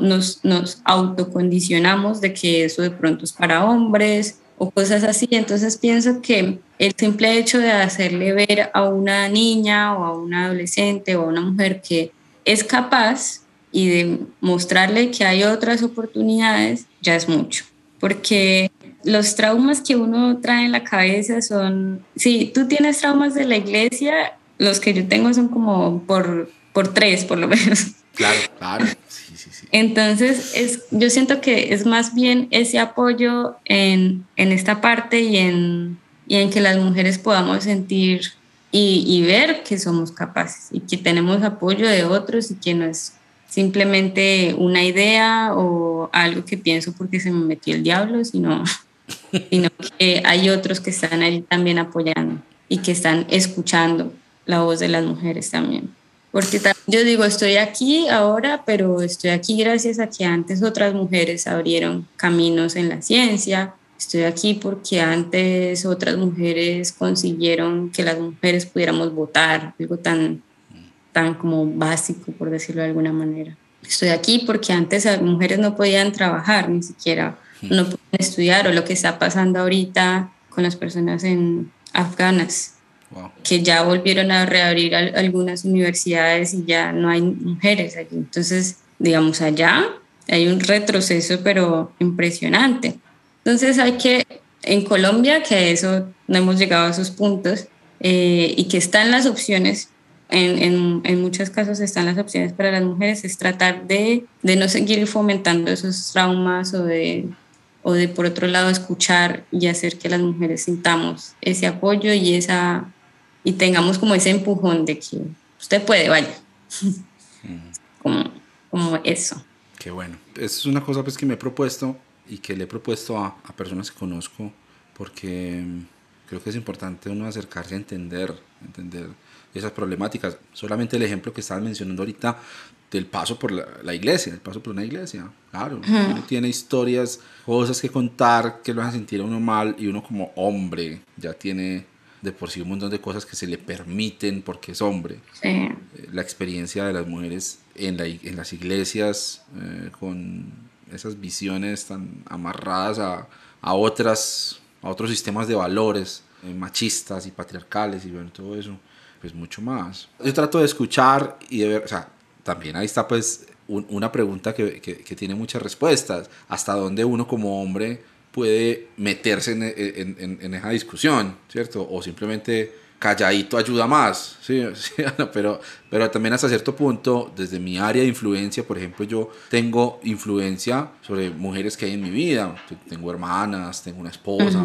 [SPEAKER 2] nos, nos autocondicionamos de que eso de pronto es para hombres o cosas así. Entonces pienso que el simple hecho de hacerle ver a una niña o a una adolescente o a una mujer que es capaz y de mostrarle que hay otras oportunidades, ya es mucho. Porque los traumas que uno trae en la cabeza son, si tú tienes traumas de la iglesia, los que yo tengo son como por, por tres, por lo menos.
[SPEAKER 1] Claro, claro. Sí, sí, sí.
[SPEAKER 2] Entonces, es, yo siento que es más bien ese apoyo en, en esta parte y en, y en que las mujeres podamos sentir y, y, ver que somos capaces y que tenemos apoyo de otros y que no es simplemente una idea o algo que pienso porque se me metió el diablo, sino, sino que hay otros que están ahí también apoyando y que están escuchando la voz de las mujeres también. Porque yo digo, estoy aquí ahora, pero estoy aquí gracias a que antes otras mujeres abrieron caminos en la ciencia. Estoy aquí porque antes otras mujeres consiguieron que las mujeres pudiéramos votar, algo tan, tan como básico, por decirlo de alguna manera. Estoy aquí porque antes las mujeres no podían trabajar, ni siquiera no podían estudiar, o lo que está pasando ahorita con las personas en afganas, Wow. que ya volvieron a reabrir algunas universidades y ya no hay mujeres allí. Entonces, digamos, allá hay un retroceso, pero impresionante. Entonces, hay que, en Colombia, que eso no hemos llegado a esos puntos, eh, y que están las opciones, en, en, en, muchos casos están las opciones para las mujeres, es tratar de, de no seguir fomentando esos traumas o de o de por otro lado escuchar y hacer que las mujeres sintamos ese apoyo y esa y tengamos como ese empujón de que usted puede, vaya. como, como eso.
[SPEAKER 1] Qué bueno. Es una cosa pues que me he propuesto y que le he propuesto a, a personas que conozco porque creo que es importante uno acercarse a entender, entender esas problemáticas. Solamente el ejemplo que estabas mencionando ahorita del paso por la, la iglesia, el paso por una iglesia. Claro, uno tiene historias, cosas que contar que lo hacen sentir a uno mal y uno como hombre ya tiene de por sí un montón de cosas que se le permiten porque es hombre.
[SPEAKER 2] Sí.
[SPEAKER 1] Eh, La experiencia de las mujeres en, la, en las iglesias eh, con esas visiones tan amarradas a, a otras a otros sistemas de valores eh, machistas y patriarcales y bueno, todo eso, pues mucho más. Yo trato de escuchar y de ver, o sea, también ahí está pues un- una pregunta que, que- que tiene muchas respuestas. ¿Hasta dónde uno como hombre puede meterse en, en- en- en esa discusión, ¿cierto? O simplemente calladito ayuda más, ¿sí? Pero, pero también hasta cierto punto, desde mi área de influencia, por ejemplo, yo tengo influencia sobre mujeres que hay en mi vida. Tengo hermanas, tengo una esposa,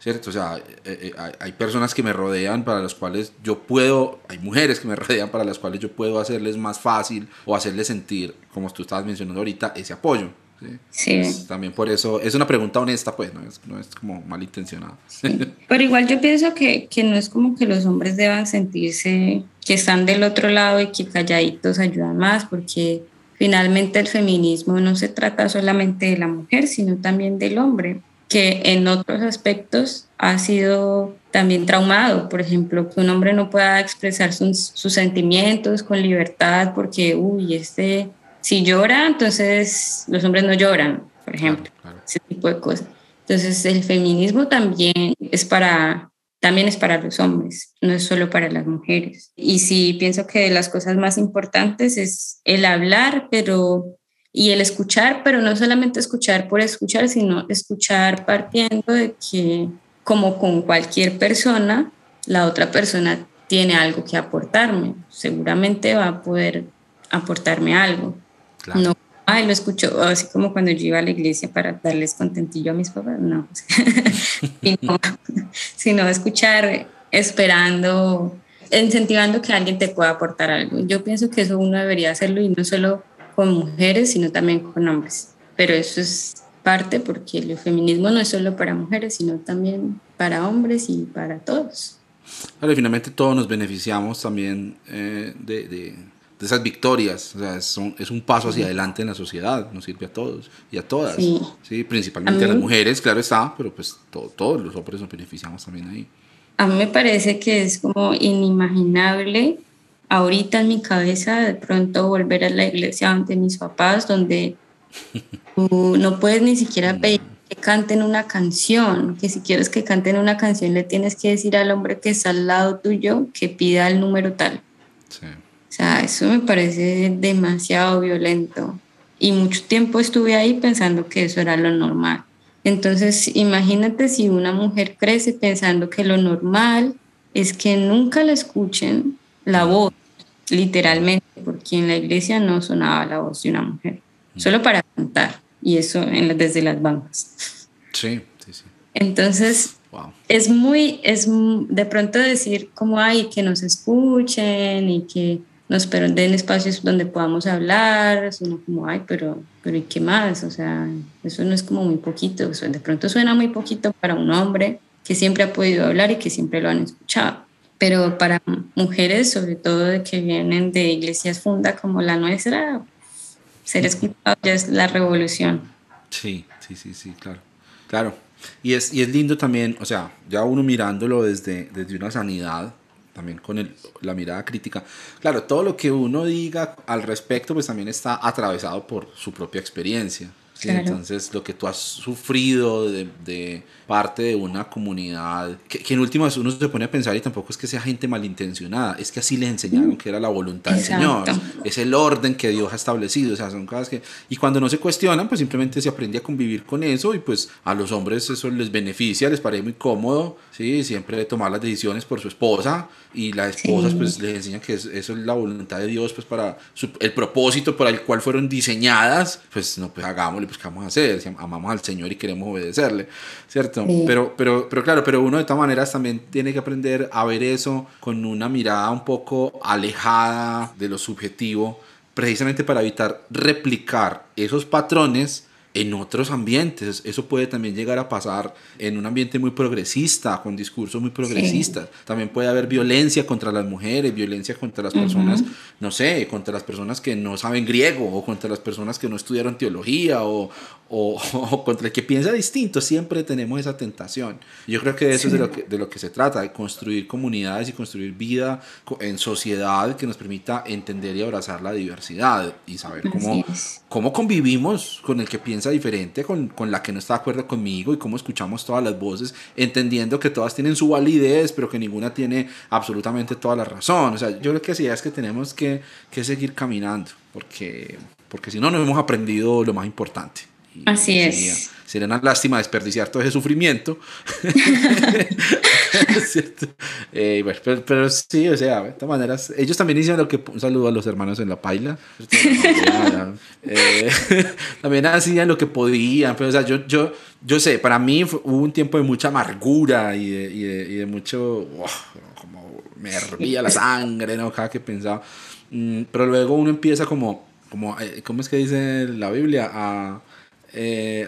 [SPEAKER 1] ¿cierto? O sea, eh, eh, hay, hay personas que me rodean para las cuales yo puedo, hay mujeres que me rodean para las cuales yo puedo hacerles más fácil o hacerles sentir, como tú estabas mencionando ahorita, ese apoyo. ¿Sí?
[SPEAKER 2] Sí.
[SPEAKER 1] Pues, también por eso, es una pregunta honesta, pues, no es, no es como malintencionada.
[SPEAKER 2] Pero igual yo pienso que, que no es como que los hombres deban sentirse que están del otro lado y que calladitos ayudan más, porque finalmente el feminismo no se trata solamente de la mujer, sino también del hombre, que en otros aspectos ha sido también traumado. Por ejemplo, que un hombre no pueda expresar sus, sus sentimientos con libertad porque, uy, este, si llora, entonces los hombres no lloran, por ejemplo
[SPEAKER 1] Claro, claro.
[SPEAKER 2] ese tipo de cosas. Entonces el feminismo también es para también es para los hombres, no es solo para las mujeres. Y sí pienso que de las cosas más importantes es el hablar, pero y el escuchar, pero no solamente escuchar por escuchar, sino escuchar partiendo de que como con cualquier persona, la otra persona tiene algo que aportarme, seguramente va a poder aportarme algo.
[SPEAKER 1] Claro.
[SPEAKER 2] No, ay, lo escucho, así como cuando yo iba a la iglesia para darles contentillo a mis papás, no. sino, sino escuchar esperando, incentivando que alguien te pueda aportar algo. Yo pienso que eso uno debería hacerlo y no solo con mujeres, sino también con hombres. Pero eso es parte porque el feminismo no es solo para mujeres, sino también para hombres y para todos.
[SPEAKER 1] Claro, y finalmente todos nos beneficiamos también eh, de, de- de esas victorias. O sea, es un, es un paso hacia adelante en la sociedad, nos sirve a todos y a todas.
[SPEAKER 2] Sí.
[SPEAKER 1] Sí, principalmente a, las mujeres, claro está, pero pues to- todos los hombres nos beneficiamos también ahí.
[SPEAKER 2] A mí me parece que es como inimaginable ahorita en mi cabeza de pronto volver a la iglesia ante mis papás, donde tú no puedes ni siquiera pedir que canten una canción, que si quieres que canten una canción le tienes que decir al hombre que está al lado tuyo que pida el número tal.
[SPEAKER 1] Sí.
[SPEAKER 2] O sea, eso me parece demasiado violento. Y mucho tiempo estuve ahí pensando que eso era lo normal. Entonces, imagínate si una mujer crece pensando que lo normal es que nunca le escuchen la voz, literalmente, porque en la iglesia no sonaba la voz de una mujer, solo para cantar, y eso en la- desde las bancas.
[SPEAKER 1] Sí, sí, sí.
[SPEAKER 2] Entonces,
[SPEAKER 1] Wow.
[SPEAKER 2] es muy, es de pronto decir como hay que nos escuchen y que nos den espacios donde podamos hablar, sino como ay, pero, pero ¿y qué más? O sea, eso no es como muy poquito, o de pronto suena muy poquito para un hombre que siempre ha podido hablar y que siempre lo han escuchado. Pero para mujeres, sobre todo de que vienen de iglesias funda como la nuestra, ser escuchado ya es la revolución.
[SPEAKER 1] Sí, sí, sí, sí, claro. Claro. Y es, y es lindo también, o sea, ya uno mirándolo desde, desde una sanidad, también con el, la mirada crítica. Claro, todo lo que uno diga al respecto, pues también está atravesado por su propia experiencia. ¿sí?
[SPEAKER 2] Claro.
[SPEAKER 1] Entonces, lo que tú has sufrido de, de parte de una comunidad, que, que en últimas uno se pone a pensar y tampoco es que sea gente malintencionada, es que así les enseñaron que era la voluntad del Señor,
[SPEAKER 2] Exacto.
[SPEAKER 1] es el orden que Dios ha establecido, o sea, son cosas que... Y cuando no se cuestionan, pues simplemente se aprende a convivir con eso y pues a los hombres eso les beneficia, les parece muy cómodo, ¿sí? Siempre tomar las decisiones por su esposa y las esposas
[SPEAKER 2] Sí.
[SPEAKER 1] pues les enseñan que es- eso es la voluntad de Dios pues para su- el propósito por el cual fueron diseñadas, pues no, pues hagámosle, pues qué vamos a hacer, si amamos al Señor y queremos obedecerle, ¿cierto?
[SPEAKER 2] Sí.
[SPEAKER 1] Pero, pero, pero claro, pero uno de todas maneras también tiene que aprender a ver eso con una mirada un poco alejada de lo subjetivo, precisamente para evitar replicar esos patrones en otros ambientes. Eso puede también llegar a pasar en un ambiente muy progresista, con discursos muy progresistas. También puede haber violencia contra las mujeres, violencia contra las personas, no sé, contra las personas que no saben griego o contra las personas que no estudiaron teología o, o, o contra el que piensa distinto. Siempre tenemos esa tentación. Yo creo que eso es de lo que, de lo que se trata, de construir comunidades y construir vida en sociedad que nos permita entender y abrazar la diversidad y saber cómo, cómo convivimos con el que piensa diferente, con, con la que no está de acuerdo conmigo y cómo escuchamos todas las voces, entendiendo que todas tienen su validez, pero que ninguna tiene absolutamente toda la razón. O sea, yo creo que sí es que tenemos que, que seguir caminando, porque, porque si no, no hemos aprendido lo más importante.
[SPEAKER 2] Así es.
[SPEAKER 1] sería- Sería una lástima desperdiciar todo ese sufrimiento. ¿Es cierto? Eh, bueno, pero, pero sí, o sea, de todas maneras, ellos también hicieron lo que. Un saludo a los hermanos en la paila. Eh, también hacían lo que podían, pero o sea, yo, yo, yo sé, para mí fue- hubo un tiempo de mucha amargura y de, y de, y de mucho. como me hervía la sangre, ¿no? Cada que pensaba. Mm, pero luego uno empieza como. como eh, ¿Cómo es que dice la Biblia? A. eh,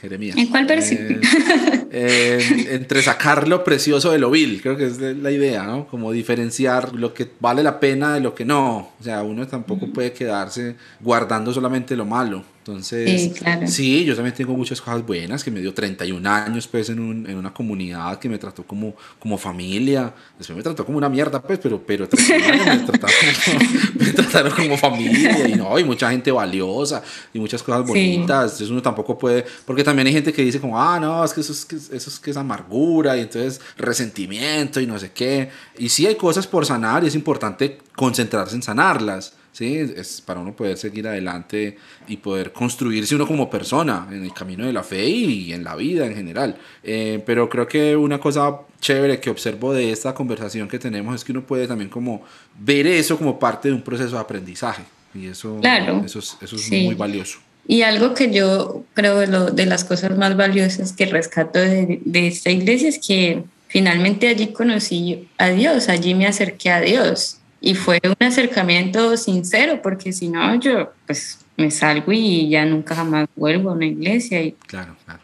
[SPEAKER 1] Jeremías.
[SPEAKER 2] ¿En cuál versículo?
[SPEAKER 1] Eh, eh, entre sacar lo precioso de lo vil, creo que es la idea, ¿no? Como diferenciar lo que vale la pena de lo que no. O sea, uno tampoco puede quedarse guardando solamente lo malo. Entonces,
[SPEAKER 2] Sí, claro.
[SPEAKER 1] sí, yo también tengo muchas cosas buenas, que me dio 31 años pues en, un- en una comunidad que me trató como, como familia. Después me trató como una mierda, pues, pero, pero 31 años me, trataron como, me trataron como familia y no, y mucha gente valiosa y muchas cosas
[SPEAKER 2] Sí.
[SPEAKER 1] bonitas. Entonces uno tampoco puede, porque también hay gente que dice como, ah, no, es que eso es que, eso es, que es amargura y entonces resentimiento y no sé qué. Y sí hay cosas por sanar y es importante concentrarse en sanarlas. ¿Sí? Es para uno poder seguir adelante y poder construirse uno como persona en el camino de la fe y en la vida en general. Eh, pero creo que una cosa chévere que observo de esta conversación que tenemos es que uno puede también como ver eso como parte de un proceso de aprendizaje. Y eso,
[SPEAKER 2] Claro.
[SPEAKER 1] eso es, eso es
[SPEAKER 2] Sí.
[SPEAKER 1] muy valioso.
[SPEAKER 2] Y algo que yo creo de, lo- de las cosas más valiosas que rescato de, de esta iglesia es que finalmente allí conocí a Dios, allí me acerqué a Dios. Y fue un acercamiento sincero, porque si no, yo pues me salgo y ya nunca jamás vuelvo a una iglesia. Y,
[SPEAKER 1] Claro, claro.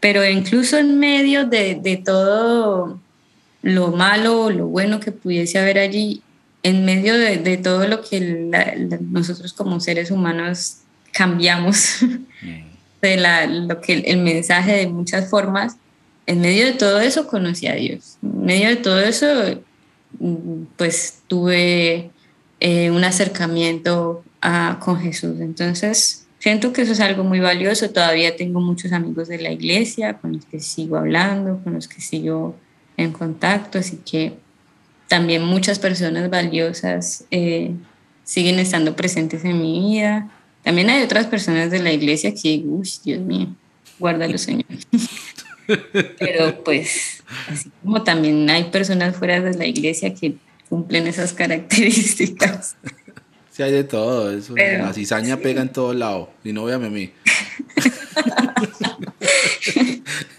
[SPEAKER 2] pero incluso en medio de, de todo lo malo o lo bueno que pudiese haber allí, en medio de, de todo lo que la- la- nosotros como seres humanos cambiamos
[SPEAKER 1] Mm.
[SPEAKER 2] de la, lo que el mensaje de muchas formas, en medio de todo eso conocí a Dios. En medio de todo eso, pues tuve eh, un acercamiento a- con Jesús. Entonces, siento que eso es algo muy valioso. Todavía tengo muchos amigos de la iglesia con los que sigo hablando, con los que sigo en contacto, así que también muchas personas valiosas eh, siguen estando presentes en mi vida. También hay otras personas de la iglesia que digo, uy, Dios mío, guárdalo, Señor. Pero pues, así como también hay personas fuera de la iglesia que cumplen esas características.
[SPEAKER 1] Sí, hay de todo. Eso,
[SPEAKER 2] Pero-
[SPEAKER 1] la cizaña pega en todos lados. Y no véame a mí.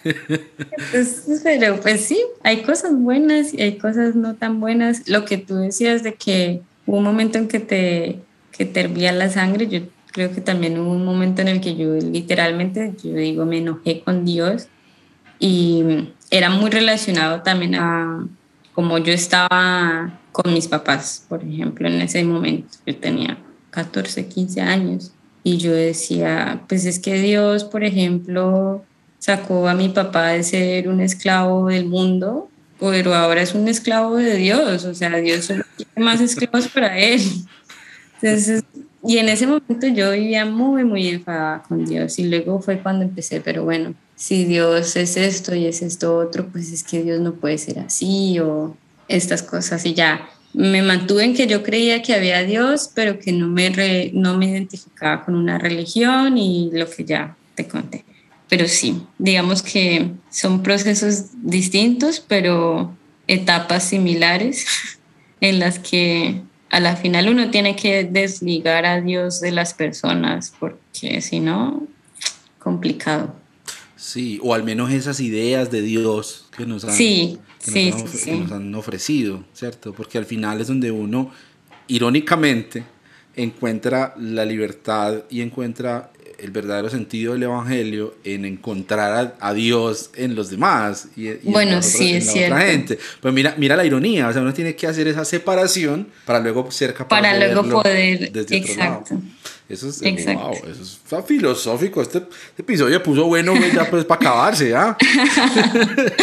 [SPEAKER 2] Entonces, pero pues sí, hay cosas buenas y hay cosas no tan buenas. Lo que tú decías de que hubo un momento en que te, que te hervía la sangre, yo creo que también hubo un momento en el que yo literalmente, yo digo, me enojé con Dios y era muy relacionado también a como yo estaba con mis papás, por ejemplo, en ese momento. Yo tenía 14, 15 años y yo decía, pues es que Dios, por ejemplo, sacó a mi papá de ser un esclavo del mundo, pero ahora es un esclavo de Dios, o sea, Dios solo quiere más esclavos para él. Entonces, y en ese momento yo vivía muy, muy enfadada con Dios y luego fue cuando empecé, pero bueno, si Dios es esto y es esto otro, pues es que Dios no puede ser así o estas cosas y ya. Me mantuve en que yo creía que había Dios, pero que no me, no me identificaba con una religión y lo que ya te conté. Pero sí, digamos que son procesos distintos, pero etapas similares en las que a la final uno tiene que desligar a Dios de las personas, porque si no, complicado.
[SPEAKER 1] Sí, o al menos esas ideas de Dios que nos han,
[SPEAKER 2] Sí,
[SPEAKER 1] que
[SPEAKER 2] sí,
[SPEAKER 1] nos han,
[SPEAKER 2] sí,
[SPEAKER 1] que nos han ofrecido, ¿cierto? Porque al final es donde uno, irónicamente, encuentra la libertad y encuentra el verdadero sentido del evangelio en encontrar a, a Dios en los demás y, y en
[SPEAKER 2] Bueno,
[SPEAKER 1] otra-
[SPEAKER 2] sí,
[SPEAKER 1] en
[SPEAKER 2] es
[SPEAKER 1] la
[SPEAKER 2] cierto.
[SPEAKER 1] otra gente. Pues mira, mira la ironía, o sea, uno tiene que hacer esa separación para luego ser capaz
[SPEAKER 2] Para
[SPEAKER 1] de
[SPEAKER 2] luego poder-
[SPEAKER 1] desde otro lado. Eso es,
[SPEAKER 2] Exacto.
[SPEAKER 1] wow, eso es está filosófico. Este, este episodio puso bueno ya pues para acabarse, ¿ya?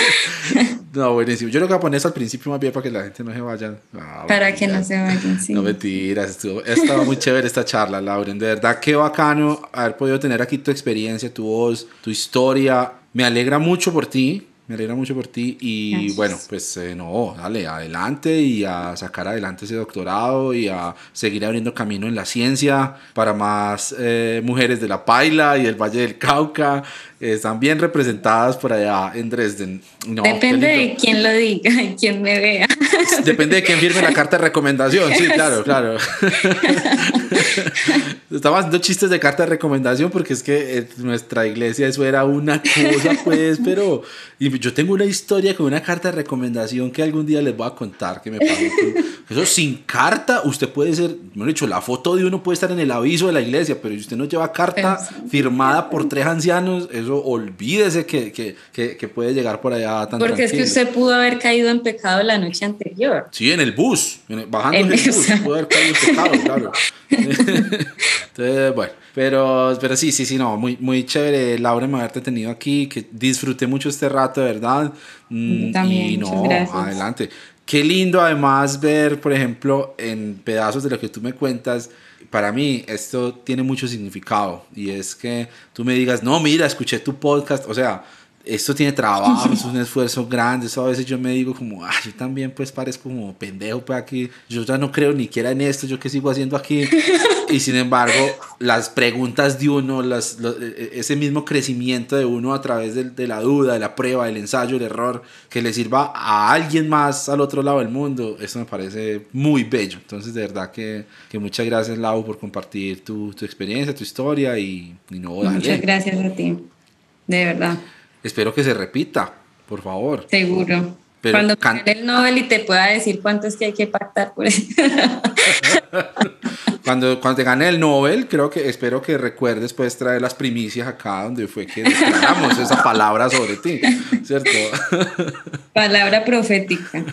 [SPEAKER 1] no, buenísimo. Yo lo que voy a poner eso al principio más bien para que la gente no se vaya. Ah,
[SPEAKER 2] Para que no se vayan, sí.
[SPEAKER 1] no mentiras, estuvo, estaba muy chévere esta charla, Lauren. De verdad, qué bacano haber podido tener aquí tu experiencia, tu voz, tu historia. Me alegra mucho por ti, me alegra mucho por ti. Y
[SPEAKER 2] Gracias.
[SPEAKER 1] bueno, pues eh, no, dale, adelante y a sacar adelante ese doctorado y a seguir abriendo camino en la ciencia para más eh, mujeres de la Paila y del Valle del Cauca. Eh, están bien representadas por allá en Dresden. No,
[SPEAKER 2] Depende de quién lo diga y quién me vea.
[SPEAKER 1] Depende de quién firme la carta de recomendación. Sí, claro, claro. Estamos haciendo chistes de carta de recomendación porque es que eh, nuestra iglesia eso era una cosa, pues, pero y yo tengo una historia con una carta de recomendación que algún día les voy a contar que me pasó. Eso sin carta, usted puede ser, mejor dicho, la foto de uno puede estar en el aviso de la iglesia, pero si usted no lleva carta
[SPEAKER 2] sí.
[SPEAKER 1] firmada por tres ancianos, eso olvídese que, que, que, que puede llegar por allá tan
[SPEAKER 2] Porque es que
[SPEAKER 1] tranquilo.
[SPEAKER 2] usted pudo haber caído en pecado la noche anterior.
[SPEAKER 1] Sí, en el bus, bajando en el bus, pudo haber caído en pecado, claro. Entonces, bueno, pero, pero sí, sí, sí, no, muy, muy chévere, Laura, me haberte tenido aquí, que disfruté mucho este rato, de verdad. Mm,
[SPEAKER 2] también,
[SPEAKER 1] y no, adelante. Qué lindo además ver, por ejemplo, en pedazos de lo que tú me cuentas, para mí esto tiene mucho significado. Y es que tú me digas, no, mira, escuché tu podcast, o sea, esto tiene trabajo, es un esfuerzo grande, eso a veces yo me digo como, ah, yo también pues parezco como pendejo pues aquí, yo ya no creo ni siquiera en esto, yo qué sigo haciendo aquí, y sin embargo, las preguntas de uno, las, lo- e- ese mismo crecimiento de uno a través del- de, la duda, de la prueba, del ensayo, el error, que le sirva a alguien más al otro lado del mundo, eso me parece muy bello, entonces de verdad que, que muchas gracias Lau por compartir tu, tu experiencia, tu historia y, y no, dale.
[SPEAKER 2] Muchas gracias a ti. De verdad,
[SPEAKER 1] Espero que se repita, por favor.
[SPEAKER 2] seguro.
[SPEAKER 1] Pero
[SPEAKER 2] Cuando gane el Nobel y te pueda decir cuánto es que hay que pactar por eso.
[SPEAKER 1] Cuando, cuando te gane el Nobel, creo que espero que recuerdes pues traer las primicias acá donde fue que declaramos esa palabra sobre ti, ¿cierto?
[SPEAKER 2] Palabra profética.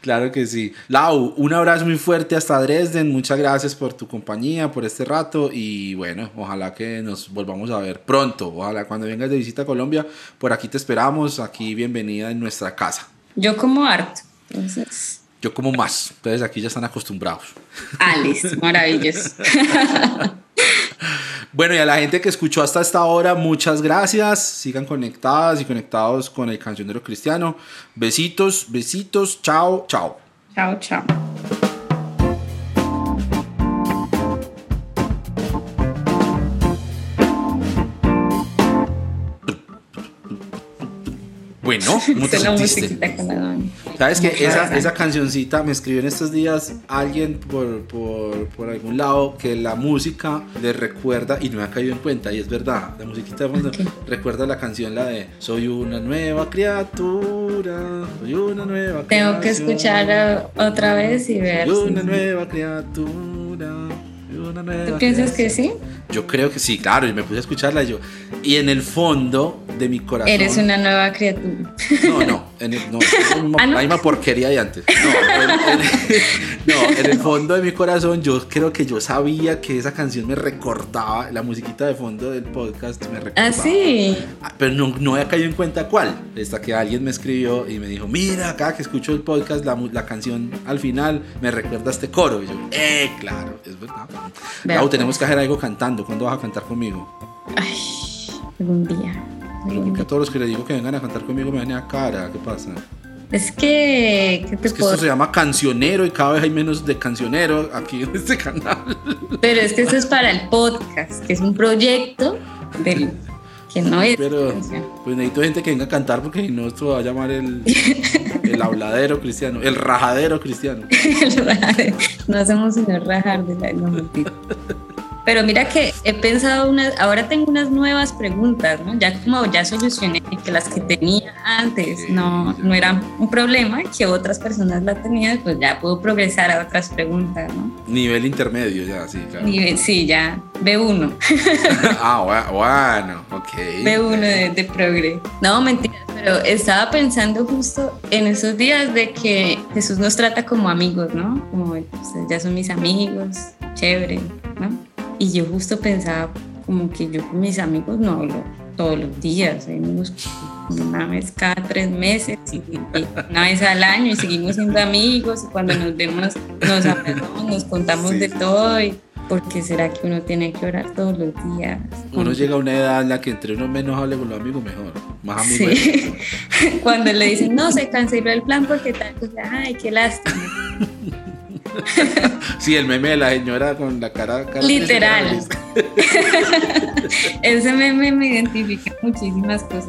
[SPEAKER 1] claro que sí. Lau, un abrazo muy fuerte hasta Dresden, muchas gracias por tu compañía, por este rato y bueno, ojalá que nos volvamos a ver pronto, ojalá cuando vengas de visita a Colombia, por aquí te esperamos, aquí bienvenida en nuestra casa.
[SPEAKER 2] Yo como harto. Entonces,
[SPEAKER 1] Yo como más, ustedes aquí ya están acostumbrados.
[SPEAKER 2] Alice, maravilloso.
[SPEAKER 1] Bueno, y a la gente que escuchó hasta esta hora, muchas gracias. Sigan conectadas y conectados con el cancionero cristiano. Besitos, besitos. Chao, chao.
[SPEAKER 2] chao, chao. la dona.
[SPEAKER 1] ¿Sabes que
[SPEAKER 2] Muchas
[SPEAKER 1] esa,
[SPEAKER 2] gracias.
[SPEAKER 1] esa cancioncita me escribió en estos días alguien por, por, por algún lado que la música le recuerda, y no me ha caído en cuenta, y es verdad, la musiquita de fondo
[SPEAKER 2] Ok.
[SPEAKER 1] recuerda la canción, la de Soy una nueva criatura, soy una nueva
[SPEAKER 2] Tengo que
[SPEAKER 1] creación".
[SPEAKER 2] escuchar eh, otra vez y ver.
[SPEAKER 1] Soy una nueva criatura, una nueva
[SPEAKER 2] ¿Tú piensas que sí?
[SPEAKER 1] Yo creo que sí, claro, y me puse a escucharla y yo. Y en el fondo de mi corazón.
[SPEAKER 2] Eres una nueva criatura.
[SPEAKER 1] No, no, en el, no, es la misma,
[SPEAKER 2] ¿Ah, no?
[SPEAKER 1] la misma porquería de antes. No en, en- no, en el fondo de mi corazón yo creo que yo sabía que esa canción me recordaba, la musiquita de fondo del podcast me recordaba.
[SPEAKER 2] Ah, sí.
[SPEAKER 1] Ah, Pero no, no había caído en cuenta cuál. Hasta que alguien me escribió y me dijo, mira, cada que escucho el podcast, la, la canción al final me recuerda a este coro. Y yo, eh, claro, es verdad. Lau,
[SPEAKER 2] pues.
[SPEAKER 1] tenemos que hacer algo cantando. ¿Cuándo vas a cantar conmigo?
[SPEAKER 2] Ay, algún día. Algún
[SPEAKER 1] porque
[SPEAKER 2] día.
[SPEAKER 1] a todos los que les digo que vengan a cantar conmigo me ven a cara. ¿Qué pasa?
[SPEAKER 2] Es que, ¿qué te
[SPEAKER 1] Es que
[SPEAKER 2] puedo
[SPEAKER 1] esto se llama cancionero y cada vez hay menos de cancionero aquí en este canal.
[SPEAKER 2] Pero es que eso es para el podcast, que es un proyecto del que no es.
[SPEAKER 1] Pero pues necesito gente que venga a cantar porque si no esto va a llamar el, el habladero cristiano, el rajadero cristiano.
[SPEAKER 2] no hacemos sino rajar de la no, mentira. Pero mira que he pensado unas, ahora tengo unas nuevas preguntas, ¿no? Ya como ya solucioné que las que tenía antes
[SPEAKER 1] Sí,
[SPEAKER 2] no, no eran un problema, que otras personas la tenían, pues ya puedo progresar a otras preguntas, ¿no?
[SPEAKER 1] Nivel intermedio ya, sí, claro.
[SPEAKER 2] Nivel, sí, ya, B1,
[SPEAKER 1] ah, bu- bueno, ok.
[SPEAKER 2] B1 de, de progre. No, mentiras, pero estaba pensando justo en esos días de que Jesús nos trata como amigos, ¿no? Como, pues, ya son mis amigos, chévere, ¿no? Y yo justo pensaba como que yo con mis amigos no hablo todos los días, hay amigos una vez cada tres meses, y, una vez al año y seguimos siendo amigos y cuando nos vemos nos abrazamos, nos contamos
[SPEAKER 1] Sí,
[SPEAKER 2] de todo y ¿por qué será que uno tiene que orar todos los días?
[SPEAKER 1] Uno llega a una edad en la que entre uno menos hable con los amigos, mejor. Más amigos.
[SPEAKER 2] Sí. Cuando le dicen, no, se canceló el plan porque tal cosa, ay, qué lástima.
[SPEAKER 1] Sí, el meme de la señora con la cara. cara
[SPEAKER 2] Literal. Ese meme me identifica muchísimas cosas.